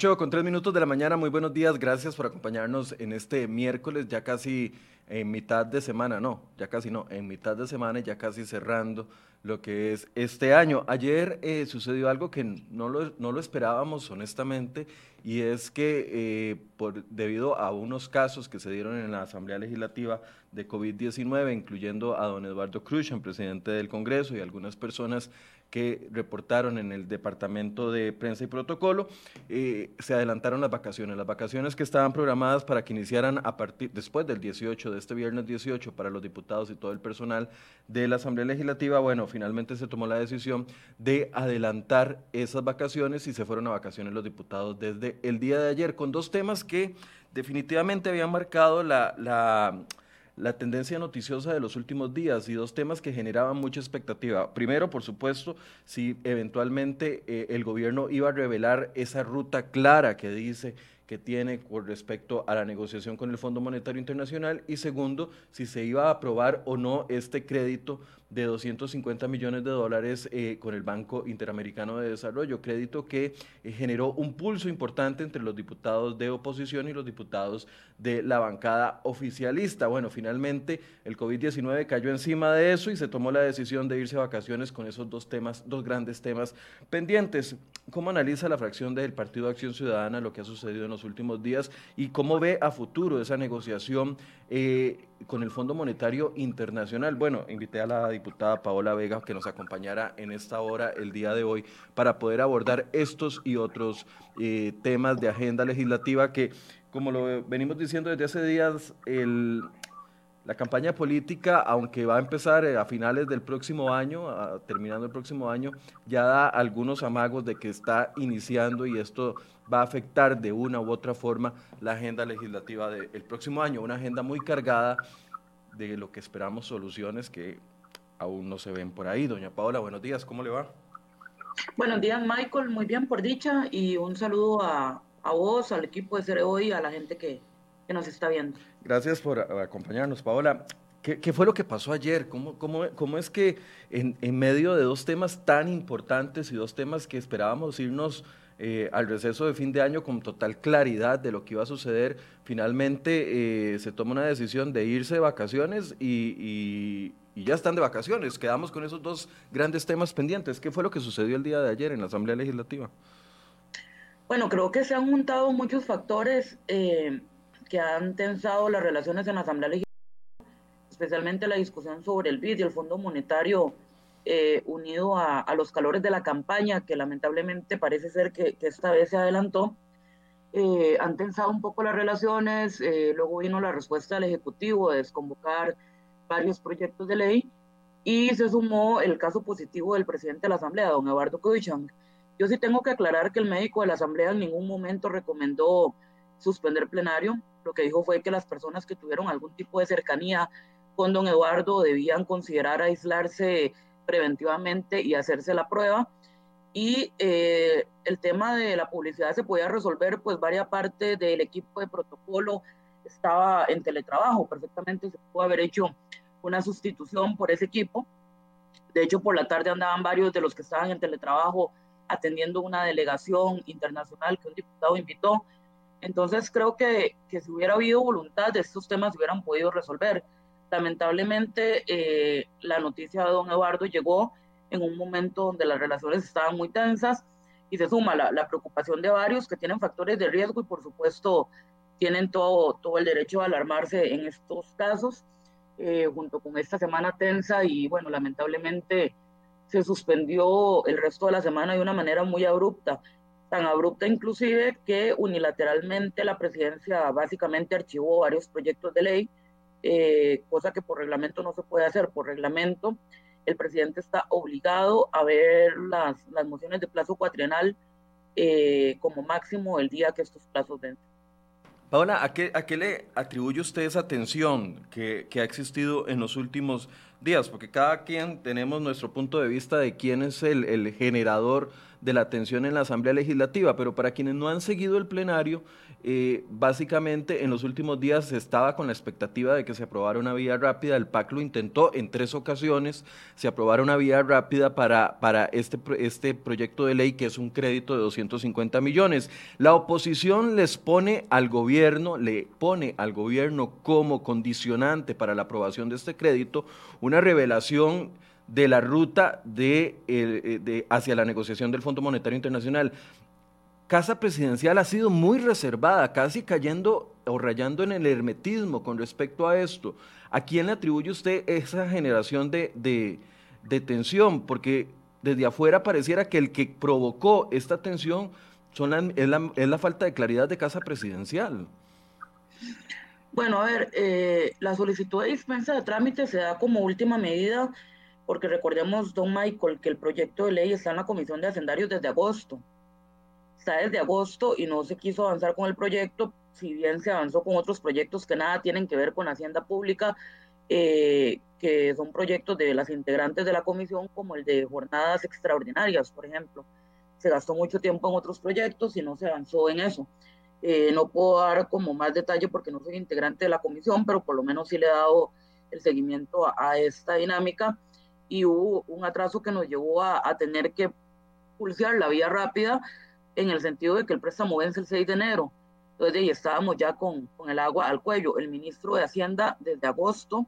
8 con 3 minutos de la mañana, muy buenos días, gracias por acompañarnos en este miércoles, ya casi en mitad de semana, no, ya casi no, en mitad de semana ya casi cerrando lo que es este año. Ayer eh, sucedió algo que no lo, no lo, esperábamos honestamente y es que eh, por, debido a unos casos que se dieron en la Asamblea Legislativa de COVID-19, incluyendo a don Eduardo Cruz, presidente del Congreso, y algunas personas que reportaron en el Departamento de Prensa y Protocolo, eh, se adelantaron las vacaciones. Las vacaciones que estaban programadas para que iniciaran a partir después del 18, de este viernes 18, para los diputados y todo el personal de la Asamblea Legislativa, bueno, finalmente se tomó la decisión de adelantar esas vacaciones y se fueron a vacaciones los diputados desde el día de ayer con dos temas que definitivamente habían marcado la, la la tendencia noticiosa de los últimos días y dos temas que generaban mucha expectativa. Primero, por supuesto, si eventualmente eh, el gobierno iba a revelar esa ruta clara que dice que tiene con respecto a la negociación con el Fondo Monetario Internacional y segundo, si se iba a aprobar o no este crédito de 250 millones de dólares eh, con el Banco Interamericano de Desarrollo, crédito que eh, generó un pulso importante entre los diputados de oposición y los diputados de la bancada oficialista. Bueno, finalmente el COVID-19 cayó encima de eso y se tomó la decisión de irse a vacaciones con esos dos temas, dos grandes temas pendientes. ¿Cómo analiza la fracción del Partido Acción Ciudadana lo que ha sucedido en los últimos días y cómo ve a futuro esa negociación eh, con el Fondo Monetario Internacional? Bueno, invité a la diputada Paola Vega que nos acompañara en esta hora el día de hoy para poder abordar estos y otros eh, temas de agenda legislativa que, como lo venimos diciendo desde hace días, el, la campaña política, aunque va a empezar eh, a finales del próximo año, terminando el próximo año, ya da algunos amagos de que está iniciando y esto va a afectar de una u otra forma la agenda legislativa del próximo año, una agenda muy cargada de lo que esperamos soluciones que aún no se ven por ahí. Doña Paola, buenos días, ¿cómo le va? Buenos días, Michael, muy bien por dicha y un saludo a, vos, al equipo de Cere Hoy, a la gente que, nos está viendo. Gracias por acompañarnos, Paola. ¿Qué, fue lo que pasó ayer? ¿Cómo, cómo, cómo es que en, en, medio de dos temas tan importantes y dos temas que esperábamos irnos eh, al receso de fin de año con total claridad de lo que iba a suceder, finalmente eh, se toma una decisión de irse de vacaciones y, ya están de vacaciones. Quedamos con esos dos grandes temas pendientes. ¿Qué fue lo que sucedió el día de ayer en la Asamblea Legislativa? Bueno, creo que se han juntado muchos factores eh, que han tensado las relaciones en la Asamblea Legislativa, especialmente la discusión sobre el BID y el Fondo Monetario eh, unido a, los calores de la campaña, que lamentablemente parece ser que, esta vez se adelantó, eh, han tensado un poco las relaciones, eh, luego vino la respuesta del Ejecutivo de desconvocar varios proyectos de ley y se sumó el caso positivo del presidente de la Asamblea, don Eduardo Cruikshank. Yo sí tengo que aclarar que el médico de la Asamblea en ningún momento recomendó suspender plenario. Lo que dijo fue que las personas que tuvieron algún tipo de cercanía con don Eduardo debían considerar aislarse preventivamente y hacerse la prueba. Y eh, el tema de la publicidad se podía resolver, pues varias partes del equipo de protocolo estaba en teletrabajo, perfectamente se pudo haber hecho una sustitución por ese equipo. De hecho, por la tarde andaban varios de los que estaban en teletrabajo atendiendo una delegación internacional que un diputado invitó. Entonces, creo que, que si hubiera habido voluntad, estos temas se hubieran podido resolver. Lamentablemente, eh, la noticia de don Eduardo llegó en un momento donde las relaciones estaban muy tensas y se suma la, preocupación de varios que tienen factores de riesgo y por supuesto tienen todo, todo el derecho a alarmarse en estos casos, eh, junto con esta semana tensa y bueno, lamentablemente se suspendió el resto de la semana de una manera muy abrupta, tan abrupta inclusive que unilateralmente la presidencia básicamente archivó varios proyectos de ley eh, cosa que por reglamento no se puede hacer. Por reglamento, el presidente está obligado a ver las, las mociones de plazo cuatrienal eh, como máximo el día que estos plazos den. Paola, ¿a qué, ¿a qué, le atribuye usted esa tensión que, que, ha existido en los últimos días? Porque cada quien tenemos nuestro punto de vista de quién es el, el generador de la tensión en la Asamblea Legislativa, pero para quienes no han seguido el plenario, básicamente en los últimos días se estaba con la expectativa de que se aprobara una vía rápida. El PAC lo intentó en tres ocasiones, se aprobara una vía rápida para, para este, este proyecto de ley que es un crédito de 250 millones. La oposición les pone al gobierno, le pone al gobierno como condicionante para la aprobación de este crédito una revelación de la ruta de, eh, de, hacia la negociación del Fondo Monetario Internacional. Casa Presidencial ha sido muy reservada, casi cayendo o rayando en el hermetismo con respecto a esto. ¿A quién le atribuye usted esa generación de, de, tensión? Porque desde afuera pareciera que el que provocó esta tensión son es, la, falta de claridad de Casa Presidencial. Bueno, a ver, eh, la solicitud de dispensa de trámite se da como última medida porque recordemos, don Michael, que el proyecto de ley está en la Comisión de Hacendarios desde agosto está desde agosto y no se quiso avanzar con el proyecto, si bien se avanzó con otros proyectos que nada tienen que ver con Hacienda Pública, eh, que son proyectos de las integrantes de la comisión, como el de jornadas extraordinarias, por ejemplo. Se gastó mucho tiempo en otros proyectos y no se avanzó en eso. Eh, no puedo dar como más detalle porque no soy integrante de la comisión, pero por lo menos sí le he dado el seguimiento a, esta dinámica y hubo un atraso que nos llevó a, a tener que pulsear la vía rápida en el sentido de que el préstamo vence el 6 de enero. Entonces, ahí estábamos ya con, con el agua al cuello. El ministro de Hacienda, desde agosto,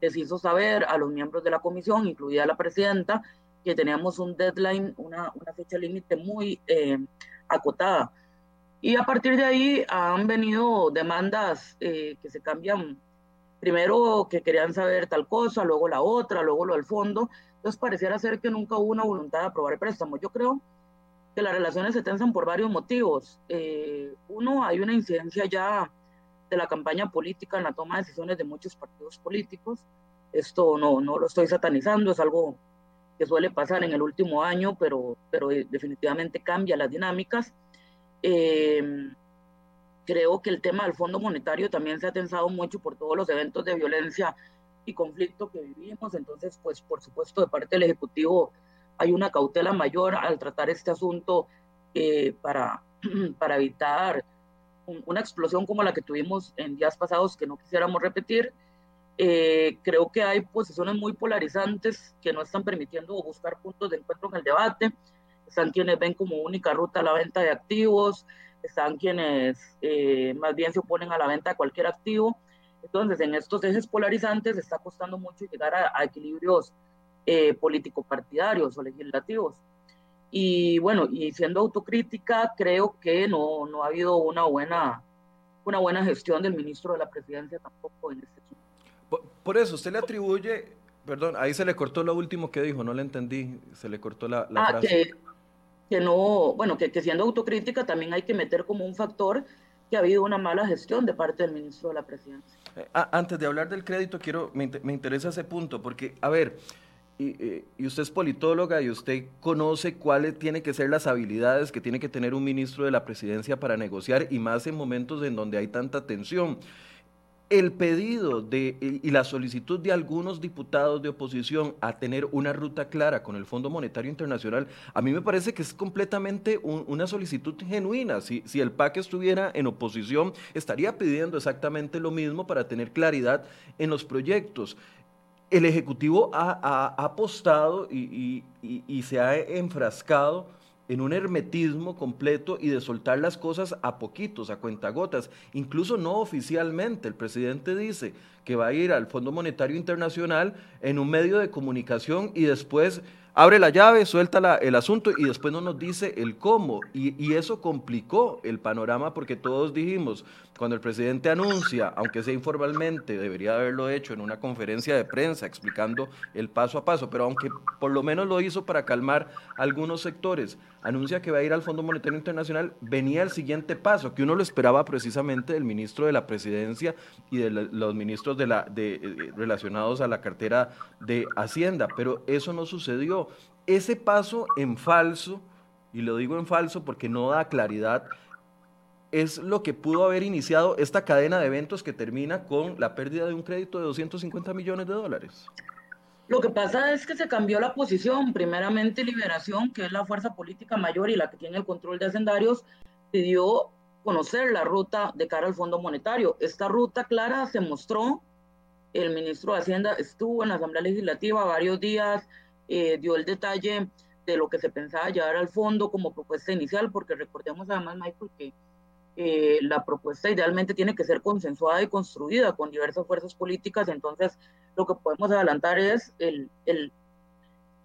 les hizo saber a los miembros de la comisión, incluida la presidenta, que teníamos un deadline, una, una fecha límite muy eh, acotada. Y a partir de ahí han venido demandas eh, que se cambian, primero que querían saber tal cosa, luego la otra, luego lo del fondo. Entonces pareciera ser que nunca hubo una voluntad de aprobar el préstamo. Yo creo que las relaciones se tensan por varios motivos. Eh, uno, hay una incidencia ya de la campaña política en la toma de decisiones de muchos partidos políticos. Esto no, no lo estoy satanizando, es algo que suele pasar en el último año, pero, pero eh, definitivamente cambia las dinámicas. Eh, creo que el tema del Fondo Monetario también se ha tensado mucho por todos los eventos de violencia y conflicto que vivimos. Entonces, pues por supuesto, de parte del Ejecutivo hay una cautela mayor al tratar este asunto eh, para, para evitar una explosión como la que tuvimos en días pasados que no quisiéramos repetir. Eh, creo que hay posiciones muy polarizantes que no están permitiendo buscar puntos de encuentro en el debate. Están quienes ven como única ruta la venta de activos, están quienes eh, más bien se oponen a la venta de cualquier activo. Entonces, en estos ejes polarizantes está costando mucho llegar a, a equilibrios eh, político-partidarios o legislativos. Y bueno, y siendo autocrítica, creo que no, no ha habido una buena, una buena gestión del ministro de la presidencia tampoco en este asunto. Por, eso, usted le atribuye, perdón, ahí se le cortó lo último que dijo, no le entendí, se le cortó la, la ah, frase. Que, que no, bueno, que, que siendo autocrítica también hay que meter como un factor que ha habido una mala gestión de parte del ministro de la presidencia. Eh, antes de hablar del crédito, quiero, me, me interesa ese punto, porque, a ver, y, usted es politóloga y usted conoce cuáles tienen que ser las habilidades que tiene que tener un ministro de la presidencia para negociar y más en momentos en donde hay tanta tensión. El pedido de, y la solicitud de algunos diputados de oposición a tener una ruta clara con el Fondo Monetario Internacional, a mí me parece que es completamente una solicitud genuina. Si, si el PAC estuviera en oposición, estaría pidiendo exactamente lo mismo para tener claridad en los proyectos el Ejecutivo ha, apostado y, se ha enfrascado en un hermetismo completo y de soltar las cosas a poquitos, a cuentagotas, incluso no oficialmente. El presidente dice que va a ir al Fondo Monetario Internacional en un medio de comunicación y después abre la llave, suelta el asunto y después no nos dice el cómo. Y, eso complicó el panorama porque todos dijimos, cuando el presidente anuncia, aunque sea informalmente, debería haberlo hecho en una conferencia de prensa explicando el paso a paso, pero aunque por lo menos lo hizo para calmar algunos sectores, anuncia que va a ir al Fondo Monetario Internacional, venía el siguiente paso, que uno lo esperaba precisamente del ministro de la presidencia y de los ministros de la, de, eh, relacionados a la cartera de Hacienda, pero eso no sucedió. Ese paso en falso, y lo digo en falso porque no da claridad, es lo que pudo haber iniciado esta cadena de eventos que termina con la pérdida de un crédito de 250 millones de dólares. Lo que pasa es que se cambió la posición. Primeramente, Liberación, que es la fuerza política mayor y la que tiene el control de hacendarios, pidió conocer la ruta de cara al Fondo Monetario. Esta ruta clara se mostró, el ministro de Hacienda estuvo en la Asamblea Legislativa varios días, eh, dio el detalle de lo que se pensaba llevar al fondo como propuesta inicial, porque recordemos además, Michael, que eh, la propuesta idealmente tiene que ser consensuada y construida con diversas fuerzas políticas, entonces lo que podemos adelantar es el, el,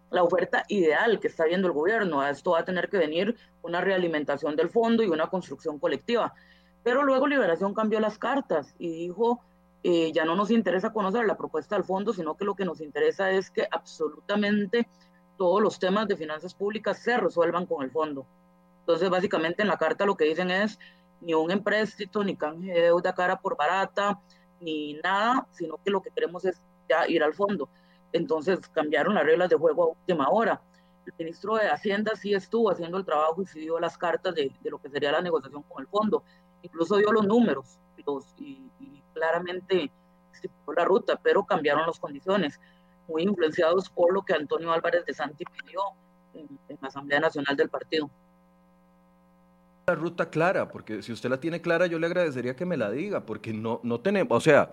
la oferta ideal que está viendo el gobierno. A esto va a tener que venir una realimentación del fondo y una construcción colectiva. Pero luego Liberación cambió las cartas y dijo, eh, ya no nos interesa conocer la propuesta del fondo, sino que lo que nos interesa es que absolutamente todos los temas de finanzas públicas se resuelvan con el fondo. Entonces, básicamente en la carta lo que dicen es, ni un empréstito, ni canje de deuda cara por barata, ni nada, sino que lo que queremos es ya ir al fondo. Entonces cambiaron las reglas de juego a última hora. El ministro de Hacienda sí estuvo haciendo el trabajo y sí dio las cartas de, de lo que sería la negociación con el fondo. Incluso dio los números los, y, y claramente estipuló la ruta, pero cambiaron las condiciones, muy influenciados por lo que Antonio Álvarez de Santi pidió en, en la Asamblea Nacional del Partido la ruta clara, porque si usted la tiene clara, yo le agradecería que me la diga, porque no, no tenemos, o sea,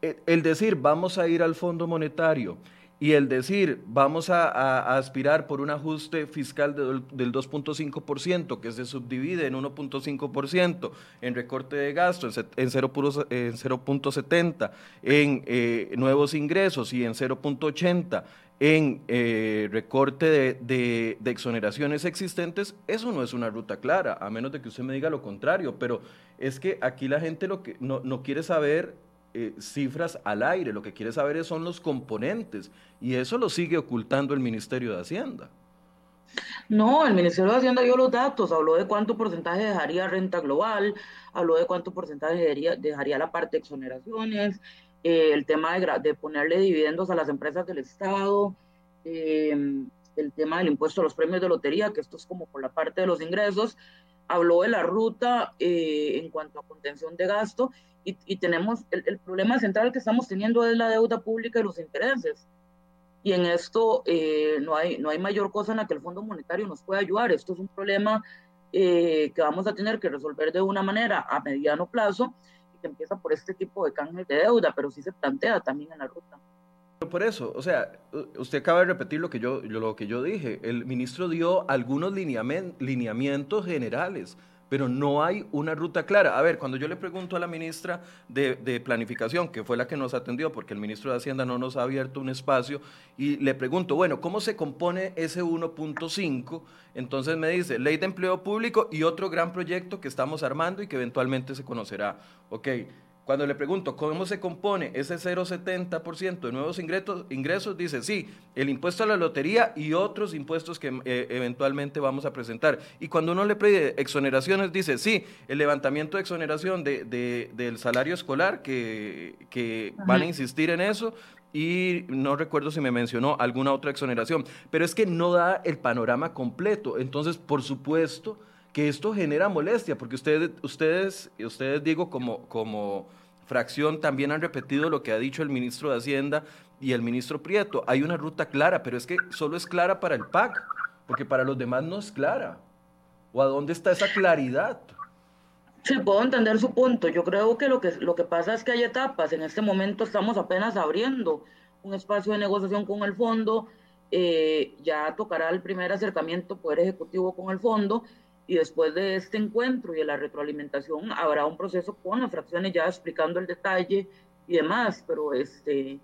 el, el decir vamos a ir al Fondo Monetario y el decir vamos a, aspirar por un ajuste fiscal de, del 2.5% que se subdivide en 1.5%, en recorte de gasto en 0.70, en eh, nuevos ingresos y en 0.80 en eh, recorte de, de, de, exoneraciones existentes, eso no es una ruta clara, a menos de que usted me diga lo contrario, pero es que aquí la gente lo que no, no quiere saber eh, cifras al aire, lo que quiere saber son los componentes, y eso lo sigue ocultando el Ministerio de Hacienda. No, el Ministerio de Hacienda dio los datos, habló de cuánto porcentaje dejaría renta global, habló de cuánto porcentaje dejaría, la parte de exoneraciones, eh, el tema de, de, ponerle dividendos a las empresas del Estado, eh, el tema del impuesto a los premios de lotería, que esto es como por la parte de los ingresos, habló de la ruta eh, en cuanto a contención de gasto y, y tenemos el, el, problema central que estamos teniendo es la deuda pública y los intereses. Y en esto eh, no, hay, no hay mayor cosa en la que el Fondo Monetario nos pueda ayudar. Esto es un problema eh, que vamos a tener que resolver de una manera a mediano plazo que empieza por este tipo de canjes de deuda, pero sí se plantea también en la ruta. Por eso, o sea, usted acaba de repetir lo que yo, lo que yo dije. El ministro dio algunos lineamientos generales, pero no hay una ruta clara. A ver, cuando yo le pregunto a la ministra de, de, Planificación, que fue la que nos atendió, porque el ministro de Hacienda no nos ha abierto un espacio, y le pregunto, bueno, ¿cómo se compone ese 1.5? Entonces me dice, ley de empleo público y otro gran proyecto que estamos armando y que eventualmente se conocerá. Ok, cuando le pregunto cómo se compone ese 0,70% de nuevos ingresos, ingresos, dice, sí, el impuesto a la lotería y otros impuestos que eh, eventualmente vamos a presentar. Y cuando uno le pide exoneraciones, dice, sí, el levantamiento de exoneración de, de, del salario escolar, que, que van a insistir en eso, y no recuerdo si me mencionó alguna otra exoneración, pero es que no da el panorama completo. Entonces, por supuesto que esto genera molestia, porque ustedes, ustedes, ustedes digo, como, como fracción también han repetido lo que ha dicho el ministro de Hacienda y el ministro Prieto. Hay una ruta clara, pero es que solo es clara para el PAC, porque para los demás no es clara. ¿O a dónde está esa claridad? Sí, puedo entender su punto. Yo creo que lo que, lo que pasa es que hay etapas. En este momento estamos apenas abriendo un espacio de negociación con el fondo. Eh, ya tocará el primer acercamiento Poder Ejecutivo con el fondo y después de este encuentro y de la retroalimentación habrá un proceso con las fracciones ya explicando el detalle y demás, pero este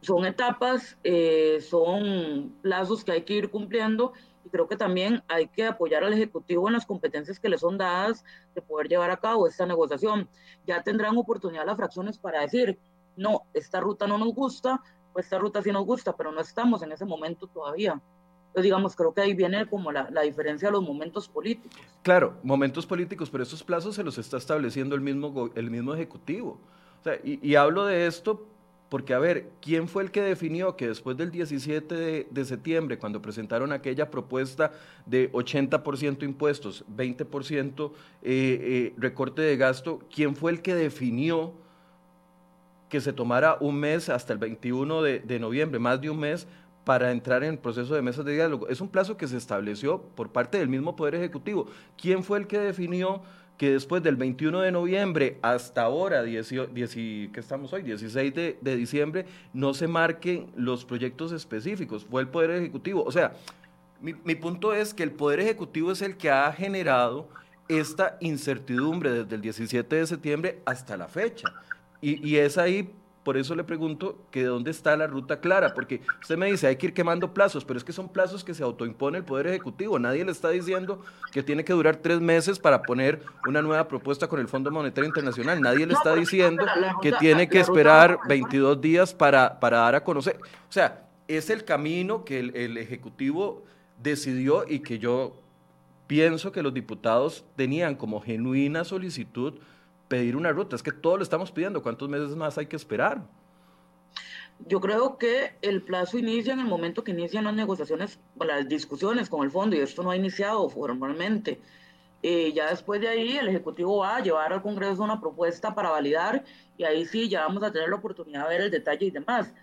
son etapas, eh, son plazos que hay que ir cumpliendo y creo que también hay que apoyar al Ejecutivo en las competencias que le son dadas de poder llevar a cabo esta negociación. Ya tendrán oportunidad las fracciones para decir, no, esta ruta no nos gusta, o esta ruta sí nos gusta, pero no estamos en ese momento todavía. Entonces, digamos, creo que ahí viene como la, la, diferencia de los momentos políticos. Claro, momentos políticos, pero esos plazos se los está estableciendo el mismo, el mismo Ejecutivo. O sea, y, hablo de esto porque, a ver, ¿quién fue el que definió que después del 17 de, septiembre, cuando presentaron aquella propuesta de 80% impuestos, 20% eh, eh, recorte de gasto, ¿quién fue el que definió que se tomara un mes hasta el 21 de, de noviembre, más de un mes, para entrar en el proceso de mesas de diálogo. Es un plazo que se estableció por parte del mismo Poder Ejecutivo. ¿Quién fue el que definió que después del 21 de noviembre hasta ahora, ¿qué estamos hoy? 16 de, diciembre, no se marquen los proyectos específicos? Fue el Poder Ejecutivo. O sea, mi, punto es que el Poder Ejecutivo es el que ha generado esta incertidumbre desde el 17 de septiembre hasta la fecha. Y, es ahí por eso le pregunto que de dónde está la ruta clara, porque usted me dice hay que ir quemando plazos, pero es que son plazos que se autoimpone el Poder Ejecutivo. Nadie le está diciendo que tiene que durar tres meses para poner una nueva propuesta con el Fondo Monetario Internacional. Nadie le está diciendo que tiene que esperar 22 días para, para dar a conocer. O sea, es el camino que el, el Ejecutivo decidió y que yo pienso que los diputados tenían como genuina solicitud pedir una ruta. Es que todo lo estamos pidiendo. ¿Cuántos meses más hay que esperar? Yo creo que el plazo inicia en el momento que inician las negociaciones, las discusiones con el fondo, y esto no ha iniciado formalmente. Eh, ya después de ahí, el Ejecutivo va a llevar al Congreso una propuesta para validar, y ahí sí ya vamos a tener la oportunidad de ver el detalle y demás.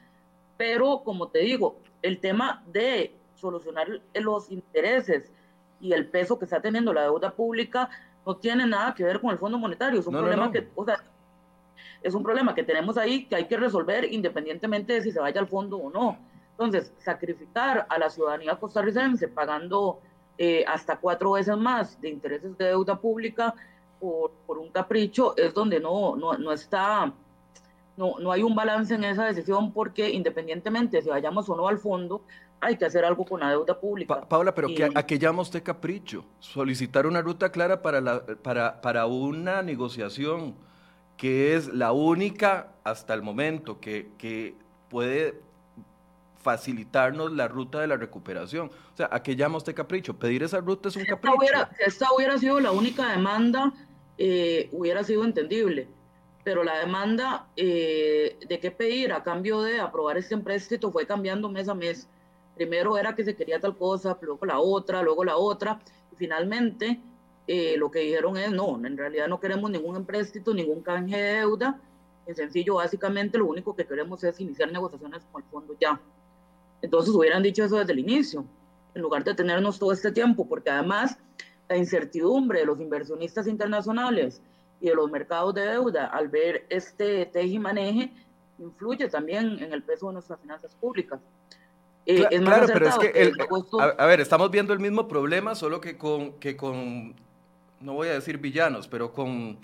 Pero, como te digo, el tema de solucionar los intereses y el peso que está teniendo la deuda pública no tiene nada que ver con el Fondo Monetario, es un problema que, o sea, es un problema que tenemos ahí que hay que resolver independientemente de si se vaya al fondo o no. Entonces, sacrificar a la ciudadanía costarricense pagando eh, hasta cuatro veces más de intereses de deuda pública por, por un capricho es donde no, no, no está, no, no hay un balance en esa decisión porque independientemente de si vayamos o no al fondo, hay que hacer algo con la deuda pública. Paula, pero ¿a qué llama usted capricho? Solicitar una ruta clara para, la, para, para una negociación que es la única hasta el momento que, que puede facilitarnos la ruta de la recuperación. O sea, ¿a qué llama usted capricho? Pedir esa ruta es un capricho. esta hubiera sido la única demanda, eh, hubiera sido entendible. Pero la demanda eh, de qué pedir a cambio de aprobar este empréstito fue cambiando mes a mes primero era que se quería tal cosa, luego la otra, luego la otra, y finalmente eh, lo que dijeron es, no, en realidad no queremos ningún empréstito, ningún canje de deuda, en sencillo, básicamente lo único que queremos es iniciar negociaciones con el fondo ya. Entonces hubieran dicho eso desde el inicio, en lugar de tenernos todo este tiempo, porque además la incertidumbre de los inversionistas internacionales y de los mercados de deuda al ver este teje y maneje influye también en el peso de nuestras finanzas públicas. Eh, claro, pero es que, a, ver, estamos viendo el mismo problema, solo que con, que con, no voy a decir villanos, pero con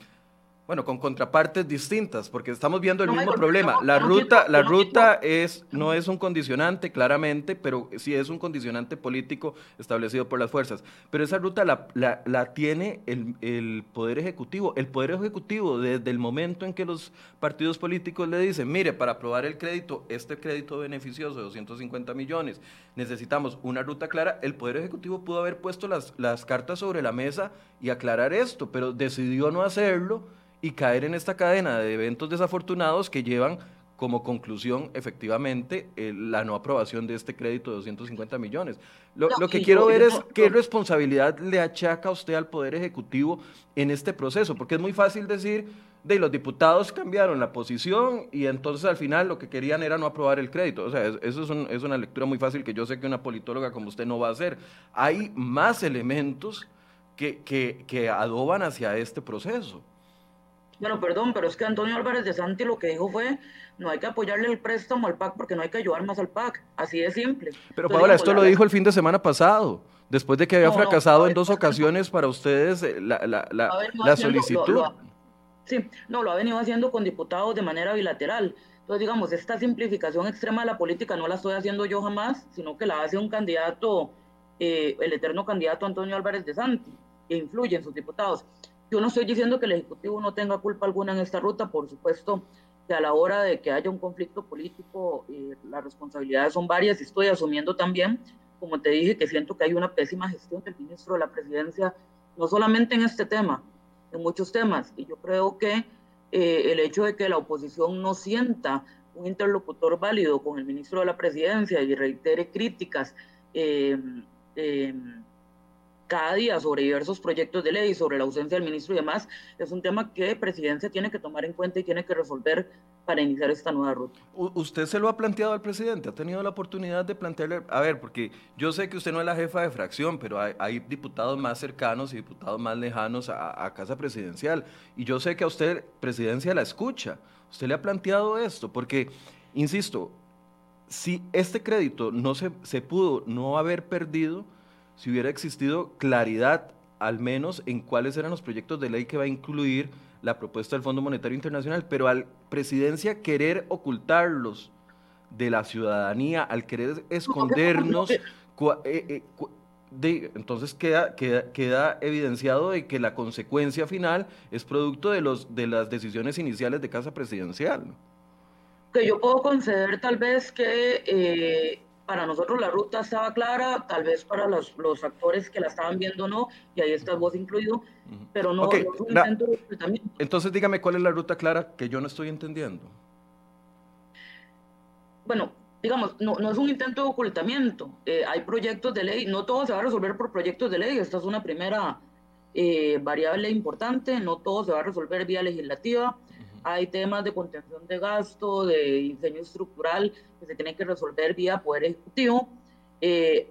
bueno, con contrapartes distintas, porque estamos viendo el mismo problema. La ruta, la ruta es, no es un condicionante, claramente, pero sí es un condicionante político establecido por las fuerzas. Pero esa ruta la, la, tiene el, el, Poder Ejecutivo. El Poder Ejecutivo, desde el momento en que los partidos políticos le dicen, mire, para aprobar el crédito, este crédito beneficioso de 250 millones, necesitamos una ruta clara, el Poder Ejecutivo pudo haber puesto las, las cartas sobre la mesa y aclarar esto, pero decidió no hacerlo y caer en esta cadena de eventos desafortunados que llevan como conclusión efectivamente la no aprobación de este crédito de 250 millones. Lo, que quiero ver es qué responsabilidad le achaca a usted al Poder Ejecutivo en este proceso, porque es muy fácil decir, de los diputados cambiaron la posición y entonces al final lo que querían era no aprobar el crédito. O sea, eso es, es una lectura muy fácil que yo sé que una politóloga como usted no va a hacer. Hay más elementos que, que, que adoban hacia este proceso. Bueno, perdón, pero es que Antonio Álvarez de Santi lo que dijo fue, no hay que apoyarle el préstamo al PAC porque no hay que ayudar más al PAC, así de simple. Pero Paola, esto lo dijo el fin de semana pasado, después de que había fracasado en dos ocasiones para ustedes eh, la, la, la, solicitud. sí, no, lo ha venido haciendo con diputados de manera bilateral. Entonces, digamos, esta simplificación extrema de la política no la estoy haciendo yo jamás, sino que la hace un candidato, eh, el eterno candidato Antonio Álvarez de Santi, que influye en sus diputados. Yo no estoy diciendo que el Ejecutivo no tenga culpa alguna en esta ruta, por supuesto que a la hora de que haya un conflicto político, eh, las responsabilidades son varias y estoy asumiendo también, como te dije, que siento que hay una pésima gestión del ministro de la Presidencia, no solamente en este tema, en muchos temas. Y yo creo que eh, el hecho de que la oposición no sienta un interlocutor válido con el ministro de la Presidencia y reitere críticas, eh, cada día sobre diversos proyectos de ley, sobre la ausencia del ministro y demás, es un tema que presidencia tiene que tomar en cuenta y tiene que resolver para iniciar esta nueva ruta. ¿Usted se lo ha planteado al presidente? ¿Ha tenido la oportunidad de plantearle? A ver, porque yo sé que usted no es la jefa de fracción, pero hay, diputados más cercanos y diputados más lejanos a, a, Casa Presidencial. Y yo sé que a usted, presidencia, la escucha. ¿Usted le ha planteado esto? Porque, insisto, si este crédito no se, se pudo no haber perdido, si hubiera existido claridad al menos en cuáles eran los proyectos de ley que va a incluir la propuesta del Fondo Monetario Internacional, pero al presidencia querer ocultarlos de la ciudadanía, al querer escondernos, eh, eh, entonces queda, queda, queda, evidenciado de que la consecuencia final es producto de, los, de las decisiones iniciales de Casa Presidencial. Que yo puedo conceder tal vez que eh, para nosotros la ruta estaba clara, tal vez para los, los actores que la estaban viendo no, y ahí está vos incluido, pero no, es un intento de ocultamiento. Entonces dígame cuál es la ruta clara que yo no estoy entendiendo. Bueno, digamos, no, no es un intento de ocultamiento, eh, hay proyectos de ley, no todo se va a resolver por proyectos de ley, esta es una primera eh, variable importante, no todo se va a resolver vía legislativa, hay temas de contención de gasto, de diseño estructural que se tienen que resolver vía Poder Ejecutivo. Eh,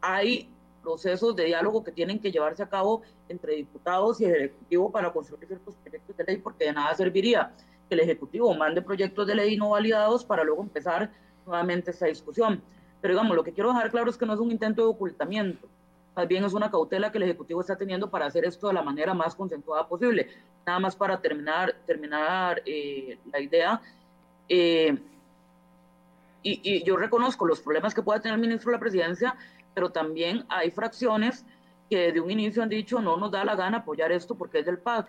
hay procesos de diálogo que tienen que llevarse a cabo entre diputados y Ejecutivo para construir ciertos proyectos de ley, porque de nada serviría que el Ejecutivo mande proyectos de ley no validados para luego empezar nuevamente esta discusión. Pero digamos, lo que quiero dejar claro es que no es un intento de ocultamiento, más bien es una cautela que el Ejecutivo está teniendo para hacer esto de la manera más concentrada posible nada más para terminar, terminar eh, la idea. Eh, y, yo reconozco los problemas que puede tener el ministro de la presidencia, pero también hay fracciones que de un inicio han dicho no nos da la gana apoyar esto porque es del PAC.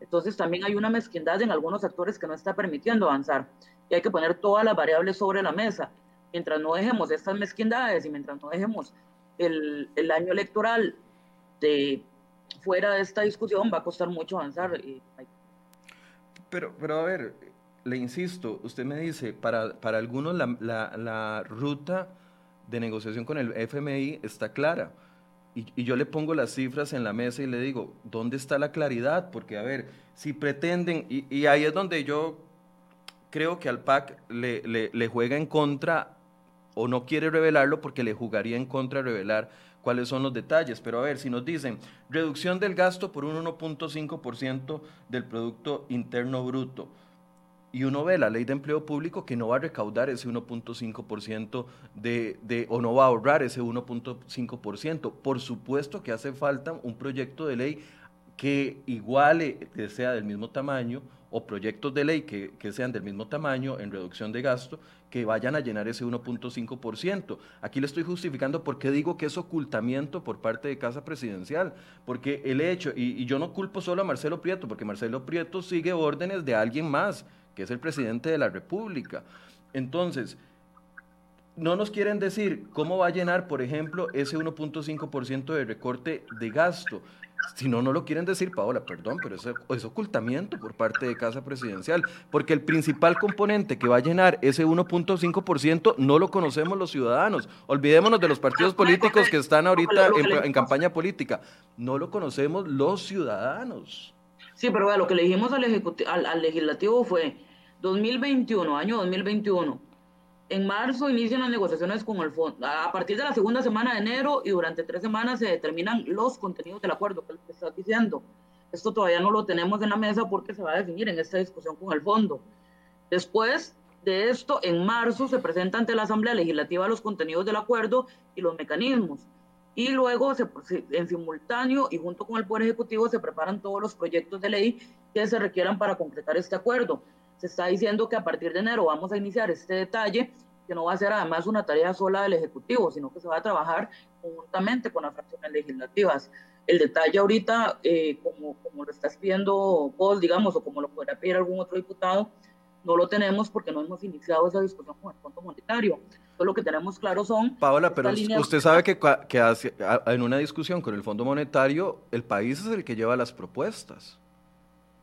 Entonces también hay una mezquindad en algunos actores que no está permitiendo avanzar. Y hay que poner todas las variables sobre la mesa. Mientras no dejemos estas mezquindades y mientras no dejemos el, el año electoral de fuera de esta discusión va a costar mucho avanzar. Pero, pero a ver, le insisto, usted me dice, para, para algunos la, la, la ruta de negociación con el FMI está clara. Y, y, yo le pongo las cifras en la mesa y le digo, ¿dónde está la claridad? Porque, a ver, si pretenden, y, y ahí es donde yo creo que al PAC le, le, le, juega en contra o no quiere revelarlo porque le jugaría en contra revelar cuáles son los detalles. Pero a ver, si nos dicen reducción del gasto por un 1.5% del Producto Interno Bruto, y uno ve la ley de empleo público que no va a recaudar ese 1.5% de, de, o no va a ahorrar ese 1.5%. Por supuesto que hace falta un proyecto de ley que iguale, que sea del mismo tamaño, o proyectos de ley que, que sean del mismo tamaño en reducción de gasto, que vayan a llenar ese 1.5%. Aquí le estoy justificando por qué digo que es ocultamiento por parte de Casa Presidencial, porque el hecho, y, yo no culpo solo a Marcelo Prieto, porque Marcelo Prieto sigue órdenes de alguien más, que es el presidente de la República. Entonces, no nos quieren decir cómo va a llenar, por ejemplo, ese 1.5% de recorte de gasto. Si no, no lo quieren decir, Paola, perdón, pero es, es ocultamiento por parte de Casa Presidencial, porque el principal componente que va a llenar ese 1.5% no lo conocemos los ciudadanos. Olvidémonos de los partidos políticos que están ahorita en, campaña política. No lo conocemos los ciudadanos. Sí, pero lo que le dijimos al, al, al legislativo fue 2021, año 2021 en marzo inician las negociaciones con el fondo. A partir de la segunda semana de enero y durante tres semanas se determinan los contenidos del acuerdo que estás diciendo. Esto todavía no lo tenemos en la mesa porque se va a definir en esta discusión con el fondo. Después de esto, en marzo se presenta ante la Asamblea Legislativa los contenidos del acuerdo y los mecanismos. Y luego, se, en simultáneo y junto con el Poder Ejecutivo, se preparan todos los proyectos de ley que se requieran para concretar este acuerdo se está diciendo que a partir de enero vamos a iniciar este detalle, que no va a ser además una tarea sola del Ejecutivo, sino que se va a trabajar conjuntamente con las fracciones legislativas. El detalle ahorita, eh, como, como lo estás pidiendo vos, digamos, o como lo podrá pedir algún otro diputado, no lo tenemos porque no hemos iniciado esa discusión con el Fondo Monetario. Todo lo que tenemos claro son... Paola, pero usted sabe que, que hace, en una discusión con el Fondo Monetario, el país es el que lleva las propuestas.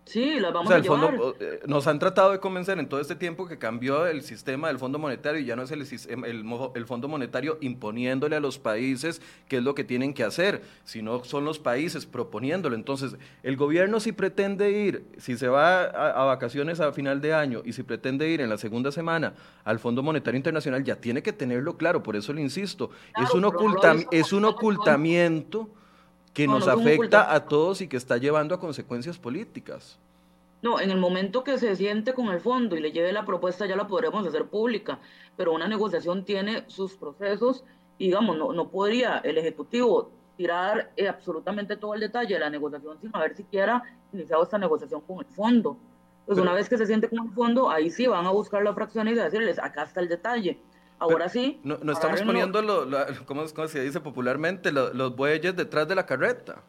Sí, las vamos a llevar. Eh, nos han tratado de convencer en todo este tiempo que cambió el sistema del Fondo Monetario y ya no es el, el, el, Fondo Monetario imponiéndole a los países qué es lo que tienen que hacer, sino son los países proponiéndolo. Entonces, el gobierno si pretende ir, si se va a, vacaciones a final de año y si pretende ir en la segunda semana al Fondo Monetario Internacional, ya tiene que tenerlo claro, por eso le insisto, es, un es un ocultamiento que nos afecta a todos y que está llevando a consecuencias políticas. No, en el momento que se siente con el fondo y le lleve la propuesta ya la podremos hacer pública, pero una negociación tiene sus procesos y digamos, no, no podría el Ejecutivo tirar eh, absolutamente todo el detalle de la negociación sin haber siquiera iniciado esta negociación con el fondo. Pues una vez que se siente con el fondo, ahí sí van a buscar las fracciones y decirles, acá está el detalle. Ahora sí. No, estamos poniendo, lo, ¿cómo, se dice popularmente? los bueyes detrás de la carreta.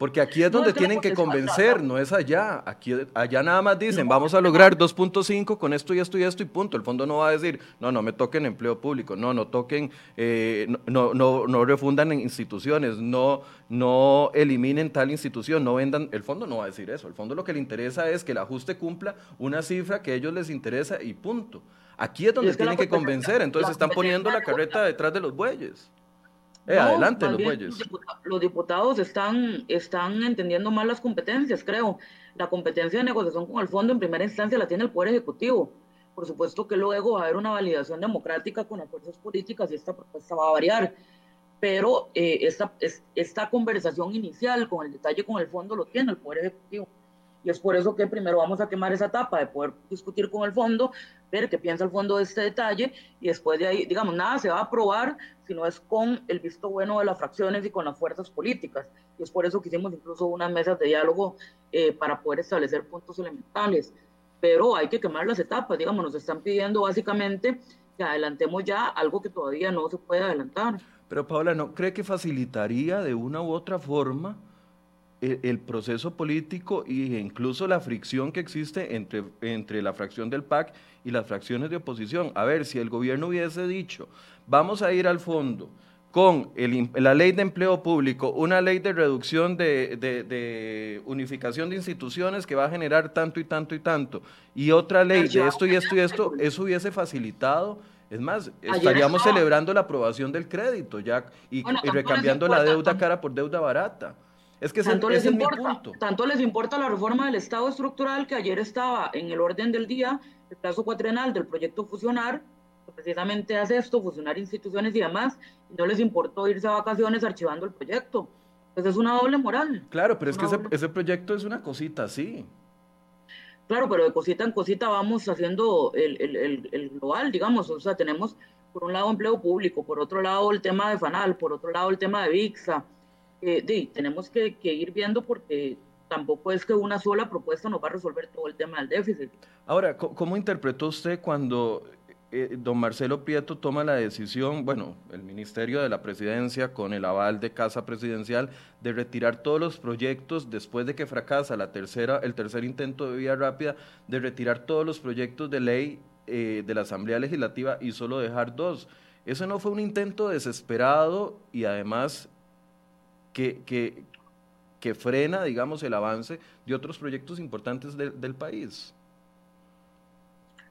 Porque aquí es donde tienen que convencer, no es allá. Aquí, allá nada más dicen, vamos a lograr 2.5 con esto y esto y esto y punto. El fondo no va a decir, no, no me toquen empleo público, no, no toquen, eh, no, no, no, refundan en instituciones, no, no eliminen tal institución, no vendan. El fondo no va a decir eso. El fondo lo que le interesa es que el ajuste cumpla una cifra que a ellos les interesa y punto. Aquí es donde tienen que convencer, entonces están poniendo la carreta detrás de los bueyes. Eh, adelante los bueyes. Los diputados están, están entendiendo mal las competencias, creo. La competencia de negociación con el fondo en primera instancia la tiene el Poder Ejecutivo. Por supuesto que luego va a haber una validación democrática con las fuerzas políticas y esta propuesta va a variar. Pero eh, esta, esta conversación inicial con el detalle con el fondo lo tiene el Poder Ejecutivo. Y es por eso que primero vamos a quemar esa etapa de poder discutir con el fondo, ver qué piensa el fondo de este detalle y después de ahí, digamos, nada se va a aprobar si no es con el visto bueno de las fracciones y con las fuerzas políticas. Y es por eso que hicimos incluso unas mesas de diálogo eh, para poder establecer puntos elementales. Pero hay que quemar las etapas, digamos, nos están pidiendo básicamente que adelantemos ya algo que todavía no se puede adelantar. Pero Paula, ¿no cree que facilitaría de una u otra forma? El, proceso político e incluso la fricción que existe entre, entre la fracción del PAC y las fracciones de oposición. A ver, si el gobierno hubiese dicho, vamos a ir al fondo con la ley de empleo público, una ley de reducción de, unificación de instituciones que va a generar tanto y tanto y tanto, y otra ley de esto y esto y esto, eso hubiese facilitado es más, estaríamos celebrando la aprobación del crédito ya y, y recambiando la deuda cara por deuda barata. Es que tanto les importa, Tanto les importa la reforma del Estado estructural que ayer estaba en el orden del día, el plazo cuatrenal del proyecto Fusionar, que precisamente hace esto, fusionar instituciones y demás, y no les importó irse a vacaciones archivando el proyecto. Pues es una doble moral. Claro, pero es, que ese, proyecto es una cosita, sí. Claro, pero de cosita en cosita vamos haciendo el, el, el global, digamos. O sea, tenemos por un lado empleo público, por otro lado el tema de FANAL, por otro lado el tema de VIXA, tenemos que, ir viendo porque tampoco es que una sola propuesta nos va a resolver todo el tema del déficit. Ahora, ¿cómo interpretó usted cuando eh, don Marcelo Prieto toma la decisión, bueno, el Ministerio de la Presidencia con el aval de Casa Presidencial, de retirar todos los proyectos después de que fracasa la tercera, el tercer intento de vía rápida, de retirar todos los proyectos de ley eh, de la Asamblea Legislativa y solo dejar dos? ¿Eso no fue un intento desesperado y además que, que, frena, digamos, el avance de otros proyectos importantes del país.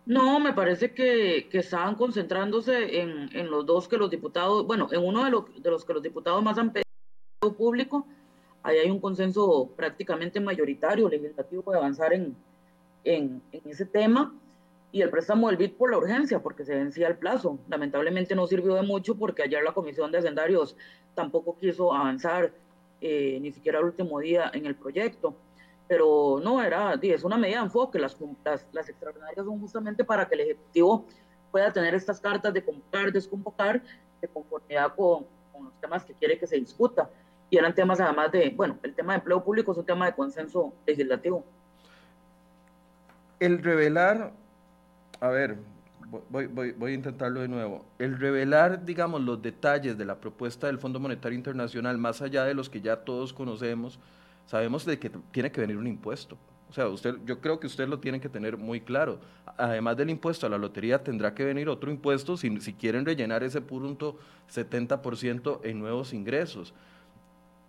No, me parece que, que estaban concentrándose en, en, los dos que los diputados, bueno, en uno de, los, de los que los diputados más han pedido público, ahí hay un consenso prácticamente mayoritario legislativo de avanzar en, en, en ese tema y el préstamo del BID por la urgencia, porque se vencía el plazo. Lamentablemente no sirvió de mucho porque ayer la Comisión de Hacendarios tampoco quiso avanzar eh, ni siquiera el último día en el proyecto. Pero no, era, es una medida de enfoque. Las, las, las extraordinarias son justamente para que el Ejecutivo pueda tener estas cartas de convocar, desconvocar, de conformidad con, con los temas que quiere que se discuta. Y eran temas además de, bueno, el tema de empleo público es un tema de consenso legislativo. El revelar a ver, voy, voy, voy, a intentarlo de nuevo. El revelar, digamos, los detalles de la propuesta del Fondo Monetario Internacional, más allá de los que ya todos conocemos, sabemos de que tiene que venir un impuesto. O sea, usted, yo creo que usted lo tiene que tener muy claro. Además del impuesto a la lotería, tendrá que venir otro impuesto si, si quieren rellenar ese punto 70% en nuevos ingresos.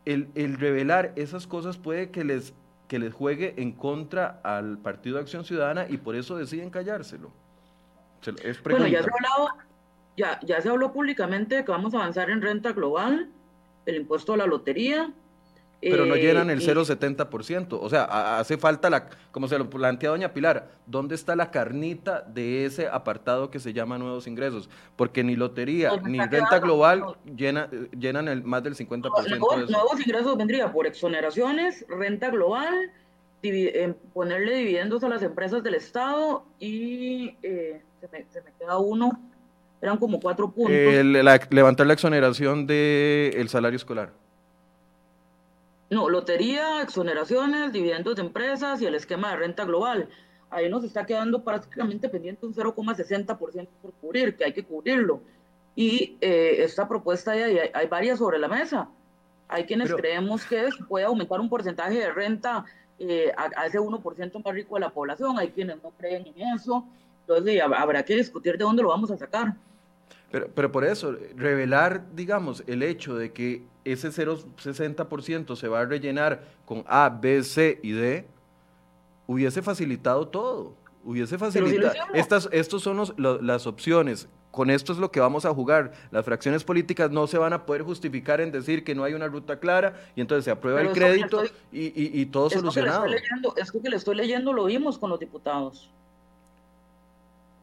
El, el revelar esas cosas puede que les que les juegue en contra al Partido de Acción Ciudadana y por eso deciden callárselo. Es bueno, ya se, hablado, ya, ya se habló públicamente que vamos a avanzar en renta global, el impuesto a la lotería, pero no llenan el 0,70%. O sea, hace falta la, como se lo plantea doña Pilar, ¿dónde está la carnita de ese apartado que se llama nuevos ingresos? Porque ni lotería ni renta global llena, llenan el, más del 50%. Nuevos, nuevos ingresos vendría por exoneraciones, renta global, ponerle dividendos a las empresas del Estado y eh, se, me, queda uno, eran como cuatro puntos. levantar la exoneración del salario escolar. No, lotería, exoneraciones, dividendos de empresas y el esquema de renta global. Ahí nos está quedando prácticamente pendiente un 0,60% por cubrir, que hay que cubrirlo. Y eh, esta propuesta hay, hay, varias sobre la mesa. Hay quienes creemos que puede aumentar un porcentaje de renta eh, a, ese 1% más rico de la población. Hay quienes no creen en eso. Entonces habrá que discutir de dónde lo vamos a sacar. Pero, pero por eso, revelar, digamos, el hecho de que ese 0,60% se va a rellenar con A, B, C y D, hubiese facilitado todo. Hubiese facilitado. Estas estos son las opciones. Con esto es lo que vamos a jugar. Las fracciones políticas no se van a poder justificar en decir que no hay una ruta clara y entonces se aprueba el crédito y, y, todo solucionado. esto que le estoy leyendo lo vimos con los diputados.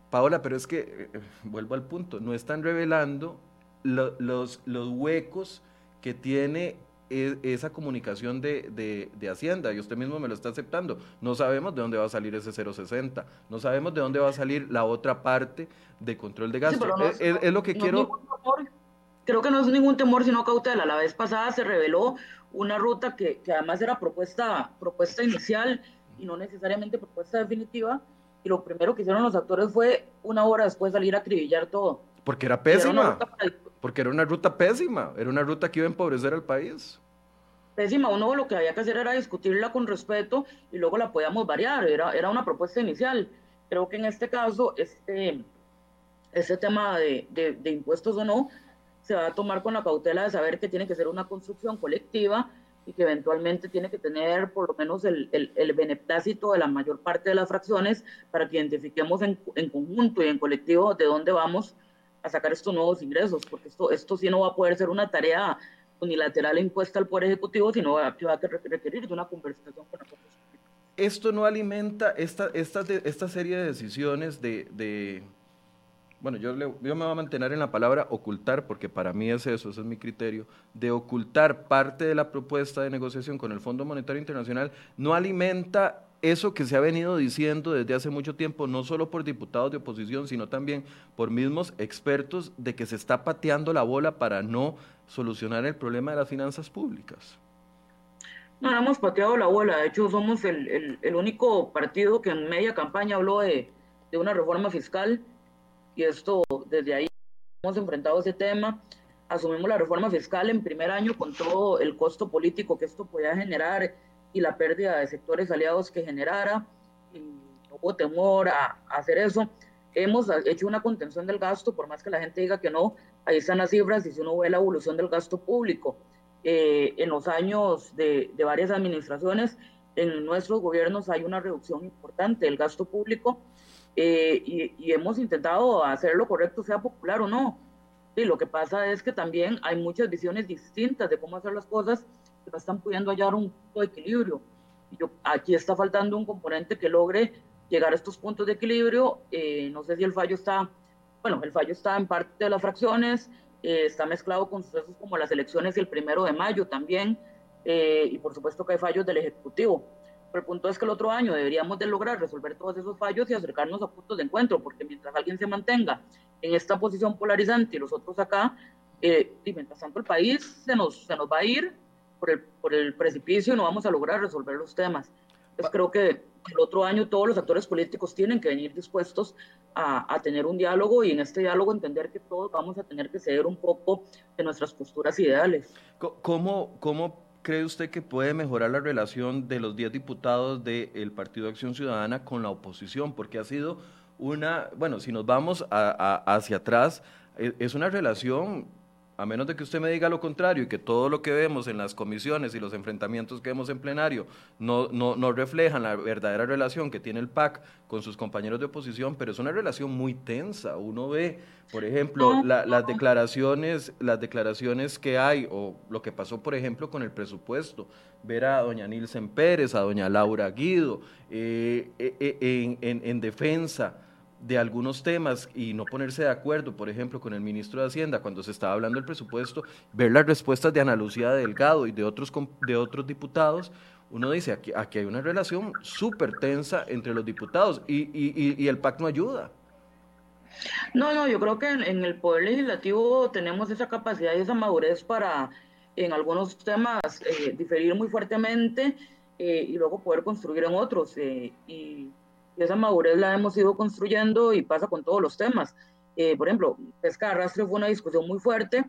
Paola, pero es que, eh, eh, vuelvo al punto, no están revelando los, los huecos que tiene e, esa comunicación de, de, Hacienda, y usted mismo me lo está aceptando. No sabemos de dónde va a salir ese 060, no sabemos de dónde va a salir la otra parte de control de gasto. es, lo que quiero... creo que no es ningún temor, sino cautela. La vez pasada se reveló una ruta que, que además era propuesta, propuesta inicial y no necesariamente propuesta definitiva, y lo primero que hicieron los actores fue una hora después salir a acribillar todo. Porque era pésima. Porque era una ruta pésima, era una ruta que iba a empobrecer al país. Pésima, uno lo que había que hacer era discutirla con respeto y luego la podíamos variar, era, era una propuesta inicial. Creo que en este caso, este, este tema de, de, impuestos o no, se va a tomar con la cautela de saber que tiene que ser una construcción colectiva y que eventualmente tiene que tener por lo menos el, el, el, beneplácito de la mayor parte de las fracciones para que identifiquemos en, en, conjunto y en colectivo de dónde vamos a sacar estos nuevos ingresos, porque esto, esto sí no va a poder ser una tarea unilateral impuesta al Poder Ejecutivo, sino va, va a requerir de una conversación con nosotros. Esto no alimenta esta, esta, esta serie de decisiones de, bueno, yo, yo me voy a mantener en la palabra ocultar, porque para mí es eso, ese es mi criterio, de ocultar parte de la propuesta de negociación con el Fondo Monetario Internacional, no alimenta eso que se ha venido diciendo desde hace mucho tiempo, no solo por diputados de oposición, sino también por mismos expertos, de que se está pateando la bola para no solucionar el problema de las finanzas públicas. No, hemos pateado la bola, de hecho somos el, único partido que en media campaña habló de, de, una reforma fiscal. Y esto desde ahí hemos enfrentado ese tema, asumimos la reforma fiscal en primer año con todo el costo político que esto podía generar y la pérdida de sectores aliados que generara. Y hubo temor a, hacer eso. Hemos hecho una contención del gasto, por más que la gente diga que no, ahí están las cifras y si uno ve la evolución del gasto público eh, en los años de, de, varias administraciones, en nuestros gobiernos hay una reducción importante del gasto público eh, y, y, hemos intentado hacer lo correcto, sea popular o no. Y lo que pasa es que también hay muchas visiones distintas de cómo hacer las cosas no están pudiendo hallar un punto de equilibrio. Yo, aquí está faltando un componente que logre llegar a estos puntos de equilibrio. Eh, no sé si el fallo está, bueno, el fallo está en parte de las fracciones, eh, está mezclado con sucesos como las elecciones y el primero de mayo también, eh, y por supuesto que hay fallos del Ejecutivo. Pero el punto es que el otro año deberíamos de lograr resolver todos esos fallos y acercarnos a puntos de encuentro, porque mientras alguien se mantenga en esta posición polarizante y los otros acá, y mientras tanto el país se nos, se nos va a ir por el, por el precipicio y no vamos a lograr resolver los temas. Pues creo que el otro año todos los actores políticos tienen que venir dispuestos a, a, tener un diálogo y en este diálogo entender que todos vamos a tener que ceder un poco de nuestras posturas ideales. ¿Cómo, cómo cree usted que puede mejorar la relación de los 10 diputados del Partido de Acción Ciudadana con la oposición? Porque ha sido una, bueno, si nos vamos a, hacia atrás, e, es una relación a menos de que usted me diga lo contrario y que todo lo que vemos en las comisiones y los enfrentamientos que vemos en plenario no, no, no reflejan la verdadera relación que tiene el PAC con sus compañeros de oposición, pero es una relación muy tensa. Uno ve, por ejemplo, las declaraciones, las declaraciones que hay o lo que pasó, por ejemplo, con el presupuesto. Ver a doña Nilsen Pérez, a doña Laura Guido, eh, eh, eh, en, en defensa de algunos temas y no ponerse de acuerdo, por ejemplo, con el ministro de Hacienda cuando se estaba hablando del presupuesto, ver las respuestas de Ana Lucía Delgado y de otros, de otros diputados, uno dice, aquí, aquí hay una relación súper tensa entre los diputados y, y, y, el PAC no ayuda. No, no, yo creo que en, el Poder Legislativo tenemos esa capacidad y esa madurez para en algunos temas eh, diferir muy fuertemente eh, y luego poder construir en otros. Eh, y y esa madurez la hemos ido construyendo y pasa con todos los temas. Eh, por ejemplo, pesca de arrastre fue una discusión muy fuerte,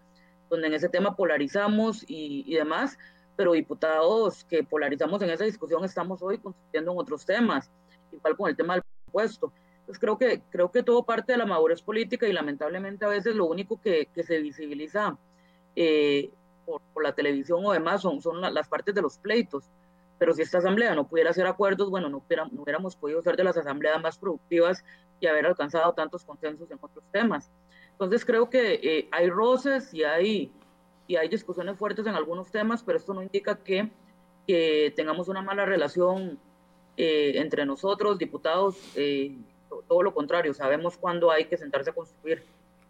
donde en ese tema polarizamos y, y, demás, pero diputados que polarizamos en esa discusión estamos hoy construyendo en otros temas, igual con el tema del presupuesto. Entonces creo que, creo que todo parte de la madurez política y lamentablemente a veces lo único que, que se visibiliza eh, por, por, la televisión o demás son, son las partes de los pleitos pero si esta asamblea no pudiera hacer acuerdos, bueno, no, no hubiéramos podido ser de las asambleas más productivas y haber alcanzado tantos consensos en otros temas. Entonces creo que eh, hay roces y hay, y hay discusiones fuertes en algunos temas, pero esto no indica que, que tengamos una mala relación eh, entre nosotros, diputados, eh, todo lo contrario, sabemos cuándo hay que sentarse a construir.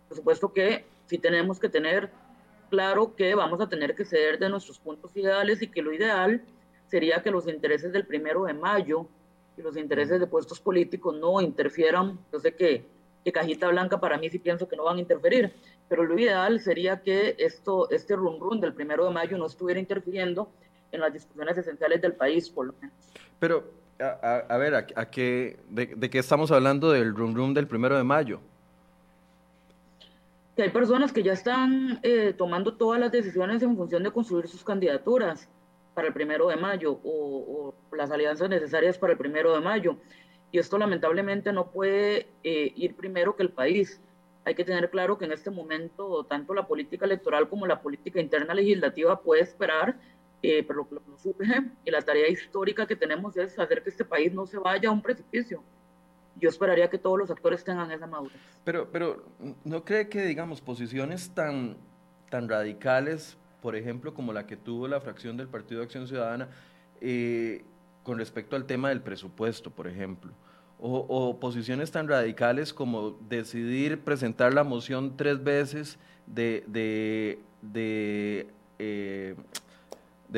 Por supuesto que sí tenemos que tener claro que vamos a tener que ceder de nuestros puntos ideales y que lo ideal sería que los intereses del primero de mayo y los intereses de puestos políticos no interfieran. Yo sé que, que Cajita Blanca para mí sí pienso que no van a interferir, pero lo ideal sería que esto, este rum rum del primero de mayo no estuviera interfiriendo en las discusiones esenciales del país, por lo menos. Pero, a, a ver, ¿a, a qué, de, de, qué estamos hablando del rum rum del primero de mayo? Que hay personas que ya están eh, tomando todas las decisiones en función de construir sus candidaturas para el primero de mayo o, o, las alianzas necesarias para el primero de mayo. Y esto lamentablemente no puede eh, ir primero que el país. Hay que tener claro que en este momento tanto la política electoral como la política interna legislativa puede esperar, eh, pero lo que nos surge y la tarea histórica que tenemos es hacer que este país no se vaya a un precipicio. Yo esperaría que todos los actores tengan esa madurez. Pero, pero ¿no cree que, digamos, posiciones tan, tan radicales por ejemplo, como la que tuvo la fracción del Partido de Acción Ciudadana, eh, con respecto al tema del presupuesto, por ejemplo, o, posiciones tan radicales como decidir presentar la moción tres veces de, eh,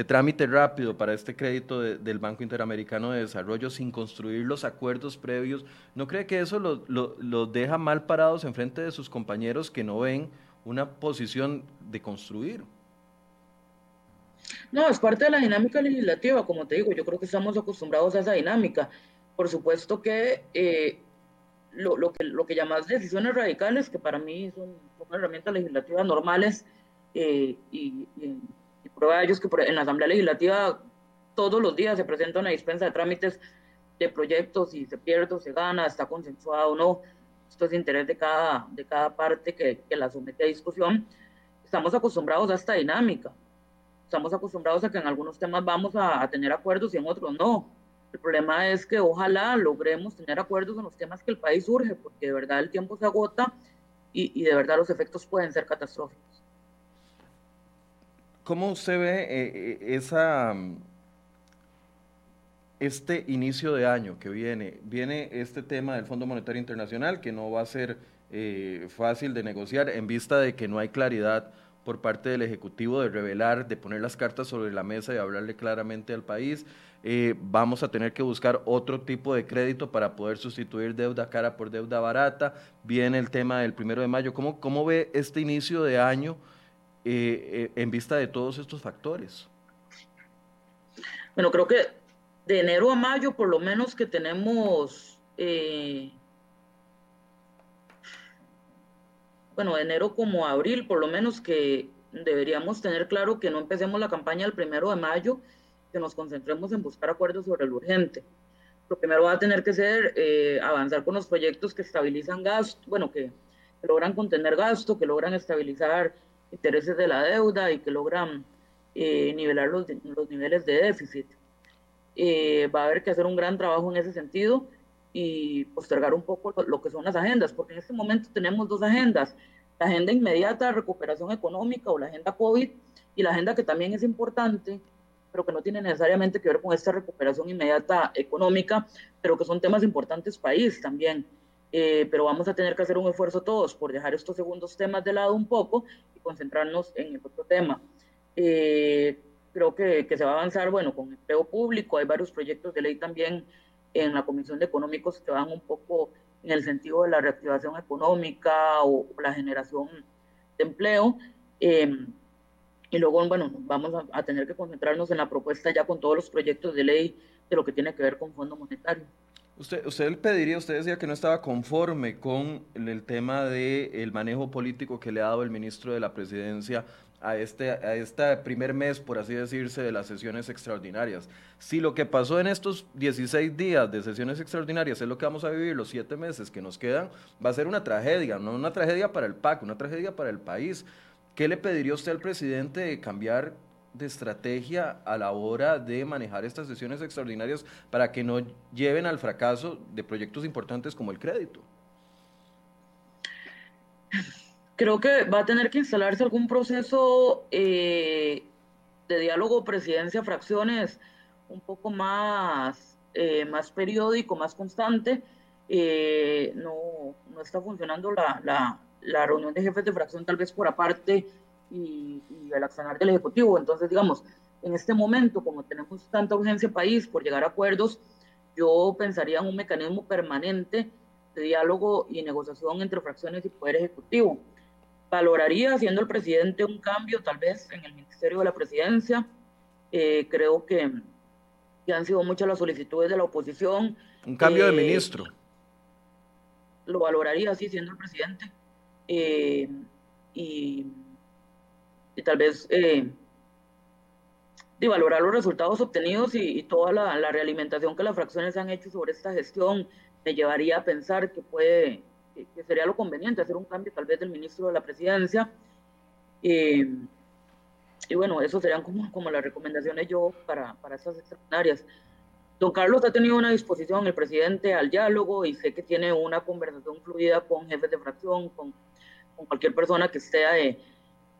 trámite rápido para este crédito de, del Banco Interamericano de Desarrollo sin construir los acuerdos previos, ¿no cree que eso los lo, lo deja mal parados en frente de sus compañeros que no ven una posición de construir? No, es parte de la dinámica legislativa, como te digo, yo creo que estamos acostumbrados a esa dinámica. Por supuesto que eh, lo, lo, que lo que llamas decisiones radicales, que para mí son, son herramientas legislativas normales, eh, y, y, prueba de ello es que en la Asamblea Legislativa todos los días se presenta una dispensa de trámites de proyectos y se pierde o se gana, está consensuado o no. Esto es interés de cada, de cada parte que, que la somete a discusión. Estamos acostumbrados a esta dinámica estamos acostumbrados a que en algunos temas vamos a, tener acuerdos y en otros no. El problema es que ojalá logremos tener acuerdos en los temas que el país urge, porque de verdad el tiempo se agota y, de verdad los efectos pueden ser catastróficos. ¿Cómo usted ve eh, esa, este inicio de año que viene? Viene este tema del Fondo Monetario Internacional que no va a ser eh, fácil de negociar en vista de que no hay claridad por parte del Ejecutivo de revelar, de poner las cartas sobre la mesa y hablarle claramente al país. Eh, vamos a tener que buscar otro tipo de crédito para poder sustituir deuda cara por deuda barata. Viene el tema del primero de mayo. ¿Cómo, cómo ve este inicio de año eh, eh, en vista de todos estos factores? Bueno, creo que de enero a mayo, por lo menos que tenemos eh, bueno, de enero como abril, por lo menos que deberíamos tener claro que no empecemos la campaña el primero de mayo, que nos concentremos en buscar acuerdos sobre lo urgente. Lo primero va a tener que ser eh, avanzar con los proyectos que estabilizan gasto, bueno, que, logran contener gasto, que logran estabilizar intereses de la deuda y que logran eh, nivelar los, los, niveles de déficit. Eh, va a haber que hacer un gran trabajo en ese sentido y postergar un poco lo, que son las agendas, porque en este momento tenemos dos agendas, la agenda inmediata de recuperación económica o la agenda COVID y la agenda que también es importante, pero que no tiene necesariamente que ver con esta recuperación inmediata económica, pero que son temas importantes país también. Eh, pero vamos a tener que hacer un esfuerzo todos por dejar estos segundos temas de lado un poco y concentrarnos en el otro tema. Eh, creo que, que, se va a avanzar, bueno, con empleo público, hay varios proyectos de ley también en la Comisión de Económicos que van un poco en el sentido de la reactivación económica o, la generación de empleo. Eh, y luego, bueno, vamos a, a, tener que concentrarnos en la propuesta ya con todos los proyectos de ley de lo que tiene que ver con Fondo Monetario. Usted, usted pediría, usted decía que no estaba conforme con el tema del el manejo político que le ha dado el ministro de la Presidencia a este, a este primer mes, por así decirse, de las sesiones extraordinarias. Si lo que pasó en estos 16 días de sesiones extraordinarias es lo que vamos a vivir los siete meses que nos quedan, va a ser una tragedia, no una tragedia para el PAC, una tragedia para el país. ¿Qué le pediría usted al presidente de cambiar de estrategia a la hora de manejar estas sesiones extraordinarias para que no lleven al fracaso de proyectos importantes como el crédito? Creo que va a tener que instalarse algún proceso eh, de diálogo presidencia-fracciones un poco más, eh, más periódico, más constante. Eh, no, no, está funcionando la, la, la, reunión de jefes de fracción tal vez por aparte y, y el accionar del Ejecutivo. Entonces, digamos, en este momento, como tenemos tanta urgencia país por llegar a acuerdos, yo pensaría en un mecanismo permanente de diálogo y negociación entre fracciones y Poder Ejecutivo valoraría, siendo el presidente, un cambio tal vez en el Ministerio de la Presidencia. Eh, creo que, que, han sido muchas las solicitudes de la oposición. Un cambio de eh, ministro. Lo valoraría así, siendo el presidente. Eh, y, y, tal vez de valorar los resultados obtenidos y, y toda la, la, realimentación que las fracciones han hecho sobre esta gestión me llevaría a pensar que puede que, sería lo conveniente, hacer un cambio tal vez del ministro de la presidencia. Eh, y bueno, eso serían como, como las recomendaciones yo para, para estas extraordinarias. Don Carlos ha tenido una disposición, el presidente, al diálogo y sé que tiene una conversación fluida con jefes de fracción, con, con cualquier persona que esté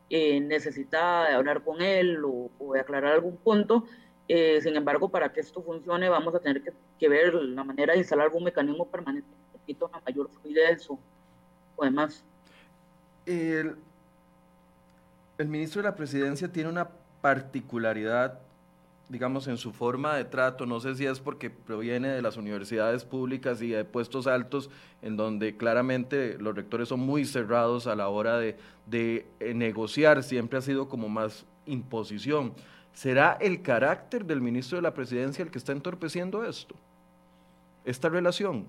eh, necesitada de hablar con él o, o de aclarar algún punto. Eh, sin embargo, para que esto funcione, vamos a tener que, que, ver la manera de instalar algún mecanismo permanente mayor fluidez o, o demás. El, el ministro de la presidencia tiene una particularidad, digamos, en su forma de trato, no sé si es porque proviene de las universidades públicas y de puestos altos, en donde claramente los rectores son muy cerrados a la hora de, de eh, negociar, siempre ha sido como más imposición. ¿Será el carácter del ministro de la presidencia el que está entorpeciendo esto? Esta relación.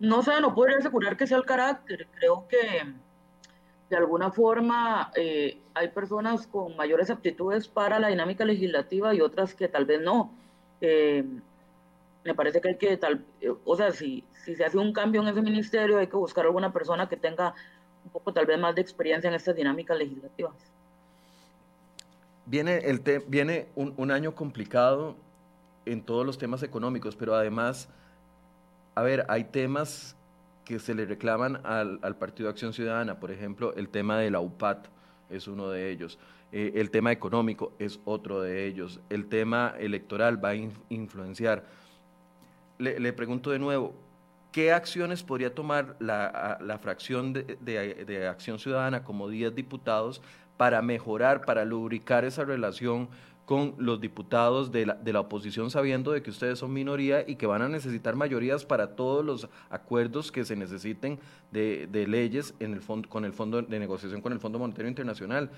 No sé, no podría asegurar que sea el carácter. Creo que de alguna forma eh, hay personas con mayores aptitudes para la dinámica legislativa y otras que tal vez no. Eh, me parece que hay que, tal, eh, o sea, si, si se hace un cambio en ese ministerio, hay que buscar alguna persona que tenga un poco tal vez más de experiencia en estas dinámicas legislativas. Viene, el te, viene un, un año complicado en todos los temas económicos, pero además a ver, hay temas que se le reclaman al, al, Partido de Acción Ciudadana, por ejemplo, el tema de la UPAT es uno de ellos, eh, el tema económico es otro de ellos, el tema electoral va a in, influenciar. Le, pregunto de nuevo, ¿qué acciones podría tomar la, la fracción de, de, de Acción Ciudadana como 10 diputados para mejorar, para lubricar esa relación con los diputados de la, de la, oposición sabiendo de que ustedes son minoría y que van a necesitar mayorías para todos los acuerdos que se necesiten de, de leyes en el fondo, con el fondo de negociación con el Fondo Monetario Internacional.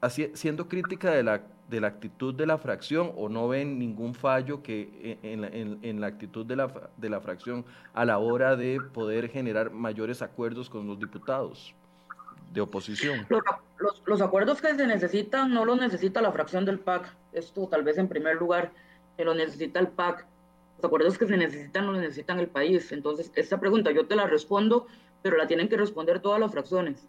Así, siendo crítica de la, de la actitud de la fracción o no ven ningún fallo que en, en, en la actitud de la, de la fracción a la hora de poder generar mayores acuerdos con los diputados de oposición. Los, los, los, acuerdos que se necesitan no los necesita la fracción del PAC, esto tal vez en primer lugar, que lo necesita el PAC. Los acuerdos que se necesitan los necesitan el país. Entonces, esta pregunta yo te la respondo pero la tienen que responder todas las fracciones.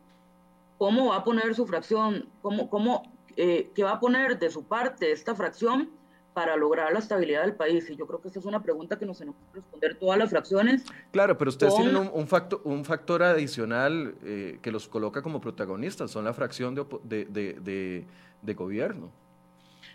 ¿Cómo va a poner su fracción? ¿Cómo, cómo, eh, ¿Qué va a poner de su parte esta fracción para lograr la estabilidad del país? Y yo creo que esa es una pregunta que nos tenemos que responder todas las fracciones. Claro, pero ustedes tienen un, factor, un factor adicional eh, que los coloca como protagonistas, son la fracción de, de, de gobierno.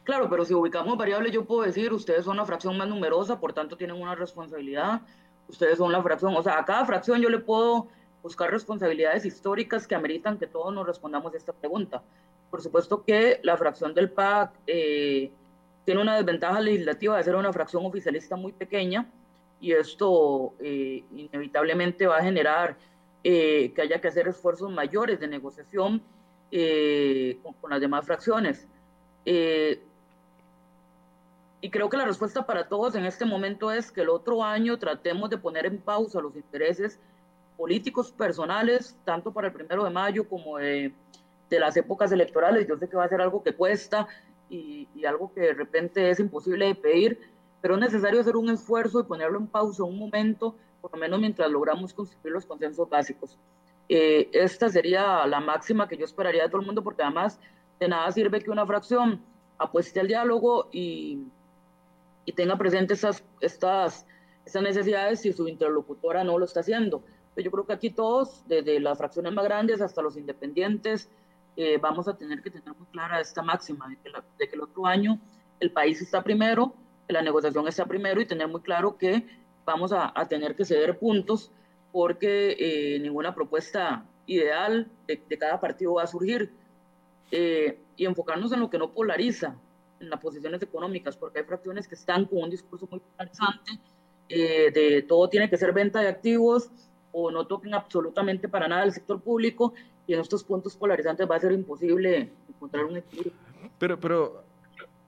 Claro, pero si ubicamos variables, yo puedo decir, ustedes son la fracción más numerosa, por tanto tienen una responsabilidad, ustedes son la fracción, o sea, a cada fracción yo le puedo buscar responsabilidades históricas que ameritan que todos nos respondamos a esta pregunta. Por supuesto que la fracción del PAC eh, tiene una desventaja legislativa de ser una fracción oficialista muy pequeña y esto eh, inevitablemente va a generar eh, que haya que hacer esfuerzos mayores de negociación con, con, las demás fracciones. Y creo que la respuesta para todos en este momento es que el otro año tratemos de poner en pausa los intereses políticos personales, tanto para el primero de mayo como de, de las épocas electorales. Yo sé que va a ser algo que cuesta y, algo que de repente es imposible de pedir, pero es necesario hacer un esfuerzo y ponerlo en pausa un momento, por lo menos mientras logramos construir los consensos básicos. Eh, esta sería la máxima que yo esperaría de todo el mundo, porque además de nada sirve que una fracción apueste al diálogo y y tenga presente estas, estas, estas necesidades si su interlocutora no lo está haciendo. Yo creo que aquí todos, desde las fracciones más grandes hasta los independientes, eh, vamos a tener que tener muy clara esta máxima de que, el otro año el país está primero, la negociación está primero y tener muy claro que vamos a, tener que ceder puntos porque eh, ninguna propuesta ideal de, de, cada partido va a surgir. Eh, y enfocarnos en lo que no polariza, en las posiciones económicas, porque hay fracciones que están con un discurso muy polarizante eh, de todo tiene que ser venta de activos o no toquen absolutamente para nada el sector público y en estos puntos polarizantes va a ser imposible encontrar un equilibrio. Pero, pero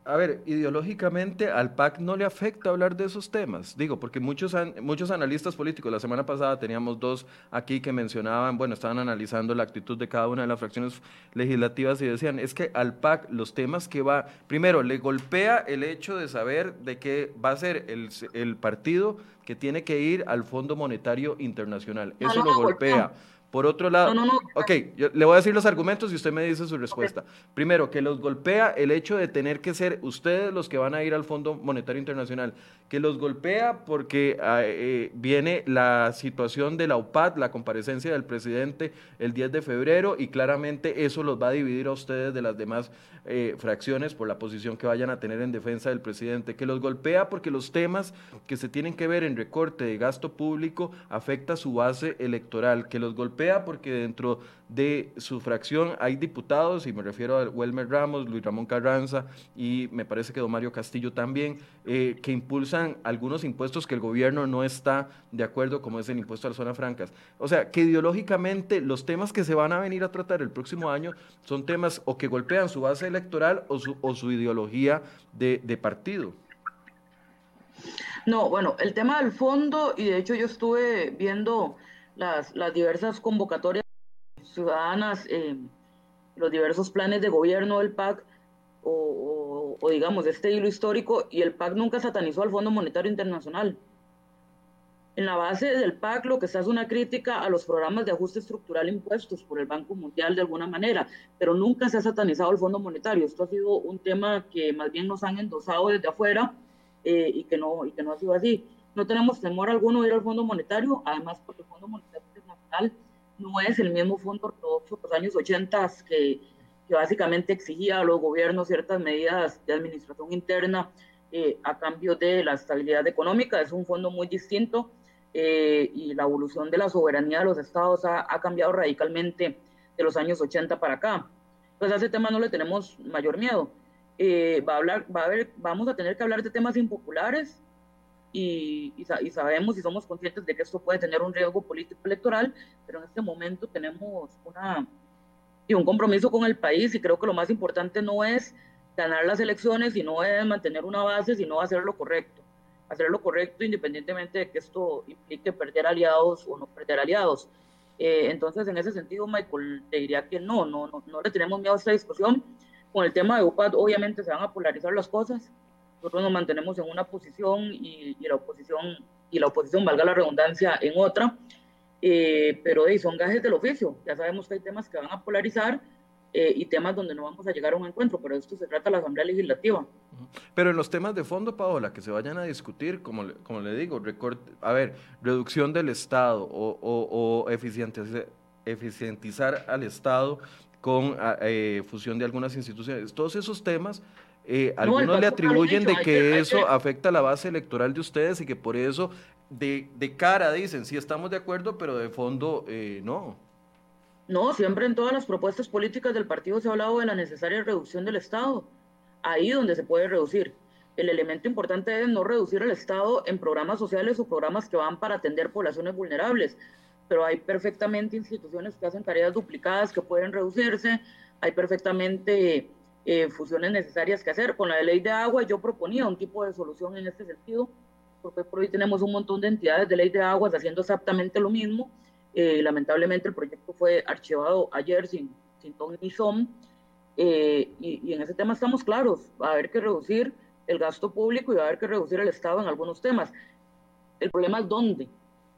a ver, ideológicamente al PAC no le afecta hablar de esos temas. Digo, porque muchos, muchos analistas políticos, la semana pasada teníamos dos aquí que mencionaban, bueno, estaban analizando la actitud de cada una de las fracciones legislativas y decían, es que al PAC los temas que va, primero, le golpea el hecho de saber de que va a ser el, el partido que tiene que ir al Fondo Monetario Internacional. Eso lo golpea. Por otro lado, no, no, no. ok, yo le voy a decir los argumentos y usted me dice su respuesta. Primero, que los golpea el hecho de tener que ser ustedes los que van a ir al Fondo Monetario Internacional, que los golpea porque ah, eh, viene la situación de la UPAD, la comparecencia del presidente el 10 de febrero y claramente eso los va a dividir a ustedes de las demás eh, fracciones por la posición que vayan a tener en defensa del presidente, que los golpea porque los temas que se tienen que ver en recorte de gasto público afecta su base electoral, que los golpea porque dentro de su fracción hay diputados, y me refiero a Welmer Ramos, Luis Ramón Carranza y me parece que don Mario Castillo también, eh, que impulsan algunos impuestos que el gobierno no está de acuerdo, como es el impuesto a las zonas francas. O sea, que ideológicamente los temas que se van a venir a tratar el próximo año son temas o que golpean su base electoral o su, o su ideología de, de partido. No, bueno, el tema del fondo, y de hecho yo estuve viendo las, las diversas convocatorias ciudadanas, eh, los diversos planes de gobierno del PAC, o, o, digamos, este hilo histórico, y el PAC nunca satanizó al Fondo Monetario Internacional. En la base del PAC lo que está es una crítica a los programas de ajuste estructural impuestos por el Banco Mundial de alguna manera, pero nunca se ha satanizado el Fondo Monetario. Esto ha sido un tema que más bien nos han endosado desde afuera eh, y, que no, y que no ha sido así. No tenemos temor alguno de ir al Fondo Monetario, además porque el Fondo Monetario Internacional no es el mismo fondo ortodoxo de los años 80 que, que básicamente exigía a los gobiernos ciertas medidas de administración interna eh, a cambio de la estabilidad económica. Es un fondo muy distinto eh, y la evolución de la soberanía de los estados ha, ha, cambiado radicalmente de los años 80 para acá. Entonces a ese tema no le tenemos mayor miedo. Eh, va a hablar, va a haber, vamos a tener que hablar de temas impopulares y, y, sabemos y somos conscientes de que esto puede tener un riesgo político electoral, pero en este momento tenemos una, y un compromiso con el país y creo que lo más importante no es ganar las elecciones, sino es mantener una base, sino hacer lo correcto. Hacer lo correcto independientemente de que esto implique perder aliados o no perder aliados. Eh, entonces, en ese sentido, Michael, te diría que no, no, no, no le tenemos miedo a esta discusión. Con el tema de UPAD, obviamente se van a polarizar las cosas nosotros nos mantenemos en una posición y, la oposición y la oposición valga la redundancia en otra eh, pero son gajes del oficio. Ya sabemos que hay temas que van a polarizar eh, y temas donde no vamos a llegar a un encuentro, pero esto se trata de la Asamblea Legislativa. Pero en los temas de fondo, Paola, que se vayan a discutir, como, como le digo, a ver, reducción del Estado o, o, o eficientizar al Estado con eh, fusión de algunas instituciones, todos esos temas eh, algunos le atribuyen de que, eso afecta a la base electoral de ustedes y que por eso de, de cara dicen, sí estamos de acuerdo, pero de fondo eh, no. No, siempre en todas las propuestas políticas del partido se ha hablado de la necesaria reducción del Estado, ahí donde se puede reducir. El elemento importante es no reducir el Estado en programas sociales o programas que van para atender poblaciones vulnerables, pero hay perfectamente instituciones que hacen tareas duplicadas que pueden reducirse, hay perfectamente eh, fusiones necesarias que hacer. Con la ley de agua yo proponía un tipo de solución en este sentido, porque por hoy tenemos un montón de entidades de ley de aguas haciendo exactamente lo mismo. Eh, lamentablemente el proyecto fue archivado ayer sin, sin ton ni son, eh, y, y, en ese tema estamos claros, va a haber que reducir el gasto público y va a haber que reducir el Estado en algunos temas. El problema es dónde,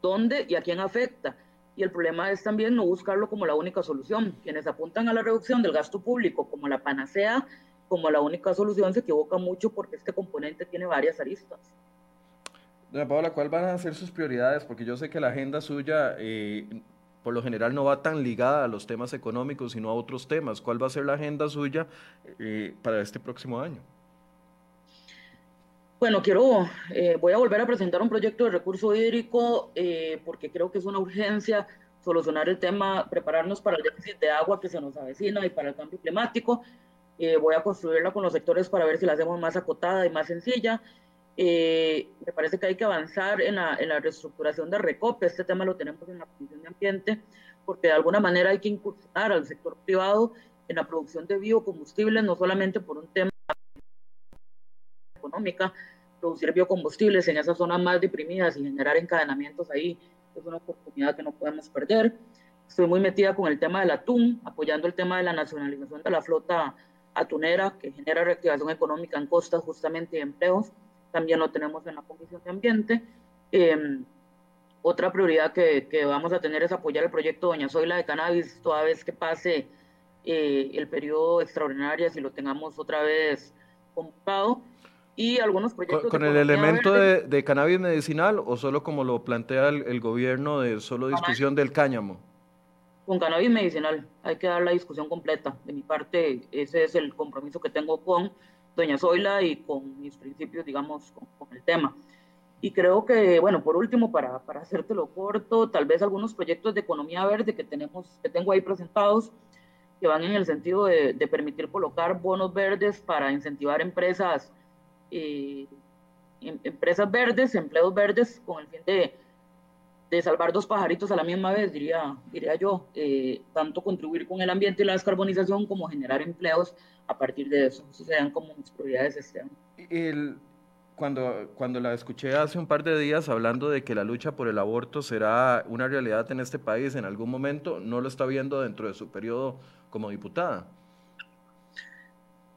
dónde y a quién afecta y el problema es también no buscarlo como la única solución. Quienes apuntan a la reducción del gasto público como la panacea, como la única solución, se equivoca mucho porque este componente tiene varias aristas. Doña Paola, ¿cuáles van a ser sus prioridades? Porque yo sé que la agenda suya, eh, por lo general, no va tan ligada a los temas económicos, sino a otros temas. ¿Cuál va a ser la agenda suya eh, para este próximo año? Bueno, quiero, eh, voy a volver a presentar un proyecto de recurso hídrico eh, porque creo que es una urgencia solucionar el tema, prepararnos para el déficit de agua que se nos avecina y para el cambio climático. Eh, voy a construirla con los sectores para ver si la hacemos más acotada y más sencilla. me parece que hay que avanzar en la, en la reestructuración de RECOPE. Este tema lo tenemos en la Comisión de Ambiente porque de alguna manera hay que incursionar al sector privado en la producción de biocombustibles, no solamente por un tema económica, producir biocombustibles en esas zonas más deprimidas y generar encadenamientos ahí es una oportunidad que no podemos perder. Estoy muy metida con el tema del atún, apoyando el tema de la nacionalización de la flota atunera que genera reactivación económica en costas justamente y empleos. También lo tenemos en la Comisión de Ambiente. Em, otra prioridad que, que, vamos a tener es apoyar el proyecto Doña Zoila de cannabis toda vez que pase eh, el periodo extraordinario, si lo tengamos otra vez convocado y algunos proyectos. ¿Con, el elemento de, cannabis medicinal o solo como lo plantea el, gobierno de solo discusión del cáñamo? Con cannabis medicinal, hay que dar la discusión completa. De mi parte, ese es el compromiso que tengo con doña Zoila y con mis principios, digamos, con, el tema. Y creo que, bueno, por último, para, para hacértelo corto, tal vez algunos proyectos de economía verde que, tenemos, que tengo ahí presentados, que van en el sentido de, de permitir colocar bonos verdes para incentivar empresas eh, em, empresas verdes, empleos verdes, con el fin de, de, salvar dos pajaritos a la misma vez, diría, diría yo, eh, tanto contribuir con el ambiente y la descarbonización como generar empleos a partir de eso. Eso serían como mis prioridades este año. El, cuando, cuando la escuché hace un par de días hablando de que la lucha por el aborto será una realidad en este país en algún momento, ¿no lo está viendo dentro de su periodo como diputada?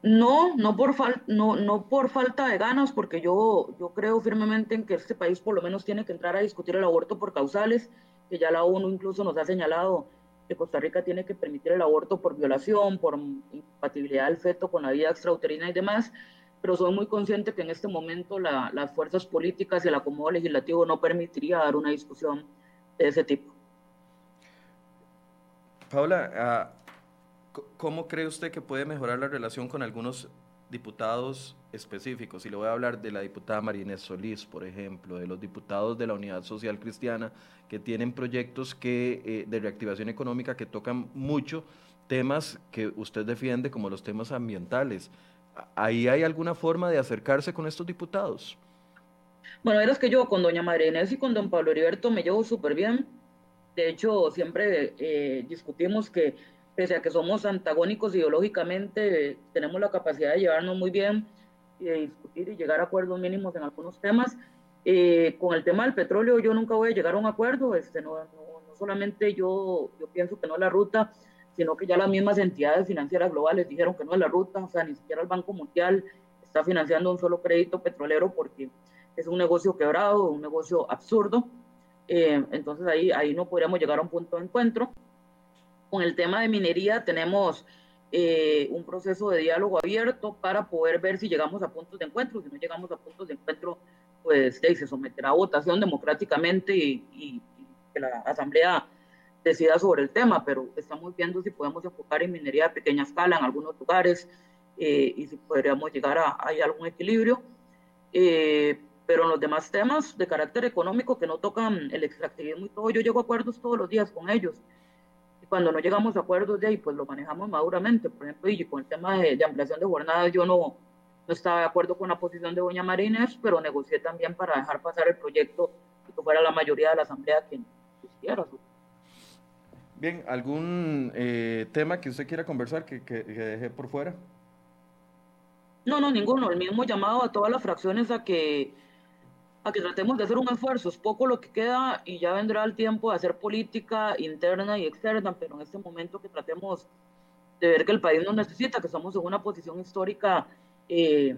No, no por, no, no por falta de ganas, porque yo, yo creo firmemente en que este país por lo menos tiene que entrar a discutir el aborto por causales, que ya la ONU incluso nos ha señalado que Costa Rica tiene que permitir el aborto por violación, por incompatibilidad del feto con la vida extrauterina y demás, pero soy muy consciente que en este momento las fuerzas políticas y el acomodo legislativo no permitiría dar una discusión de ese tipo. Paula, ah, ¿Cómo cree usted que puede mejorar la relación con algunos diputados específicos? Y le voy a hablar de la diputada Marinés Solís, por ejemplo, de los diputados de la Unidad Social Cristiana, que tienen proyectos que, eh, de reactivación económica que tocan mucho temas que usted defiende, como los temas ambientales. ¿Ahí hay alguna forma de acercarse con estos diputados? Bueno, es que yo con doña Marinés y con don Pablo Heriberto me llevo súper bien. De hecho, siempre eh, discutimos que pese a que somos antagónicos ideológicamente, tenemos la capacidad de llevarnos muy bien y de discutir y llegar a acuerdos mínimos en algunos temas. Eh, con el tema del petróleo yo nunca voy a llegar a un acuerdo, este, no, no, solamente yo, yo pienso que no es la ruta, sino que ya las mismas entidades financieras globales dijeron que no es la ruta, o sea, ni siquiera el Banco Mundial está financiando un solo crédito petrolero porque es un negocio quebrado, un negocio absurdo. Eh, entonces ahí, ahí no podríamos llegar a un punto de encuentro. Con el tema de minería tenemos eh, un proceso de diálogo abierto para poder ver si llegamos a puntos de encuentro. Si no llegamos a puntos de encuentro, pues se someterá a votación democráticamente y, que la Asamblea decida sobre el tema, pero estamos viendo si podemos enfocar en minería de pequeña escala en algunos lugares eh, y si podríamos llegar a, a algún equilibrio. Eh, pero en los demás temas de carácter económico que no tocan el extractivismo y todo, yo llego a acuerdos todos los días con ellos cuando no llegamos a acuerdos de ahí, pues lo manejamos maduramente. Por ejemplo, y con el tema de, ampliación de jornadas, yo no, no estaba de acuerdo con la posición de Doña Marínez, pero negocié también para dejar pasar el proyecto y que fuera la mayoría de la Asamblea quien quisiera. Bien, ¿algún eh, tema que usted quiera conversar que, que, que deje por fuera? No, no, ninguno. El mismo llamado a todas las fracciones a que a que tratemos de hacer un esfuerzo, es poco lo que queda y ya vendrá el tiempo de hacer política interna y externa, pero en este momento que tratemos de ver que el país nos necesita, que estamos en una posición histórica eh,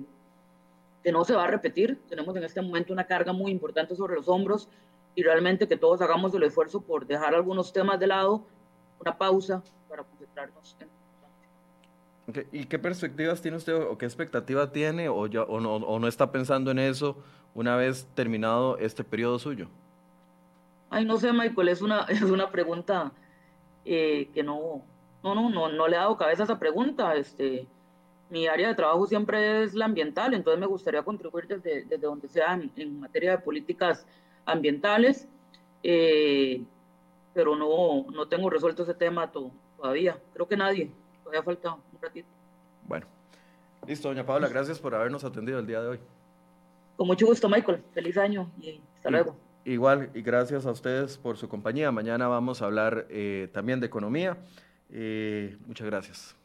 que no se va a repetir, tenemos en este momento una carga muy importante sobre los hombros y realmente que todos hagamos el esfuerzo por dejar algunos temas de lado, una pausa para concentrarnos en ¿Y qué perspectivas tiene usted o qué expectativa tiene o, ya, o, no, o no está pensando en eso una vez terminado este periodo suyo? Ay, no sé, Michael, es una, es una pregunta eh, que no, no, no, no, no le he dado cabeza a esa pregunta. Este, mi área de trabajo siempre es la ambiental, entonces me gustaría contribuir desde, desde donde sea en, materia de políticas ambientales, eh, pero no, no tengo resuelto ese tema todavía. Creo que nadie, todavía falta un ratito. Bueno, listo, doña Paula, gracias por habernos atendido el día de hoy. Con mucho gusto, Michael. Feliz año y hasta luego. Igual, y gracias a ustedes por su compañía. Mañana vamos a hablar eh, también de economía. Eh, muchas gracias.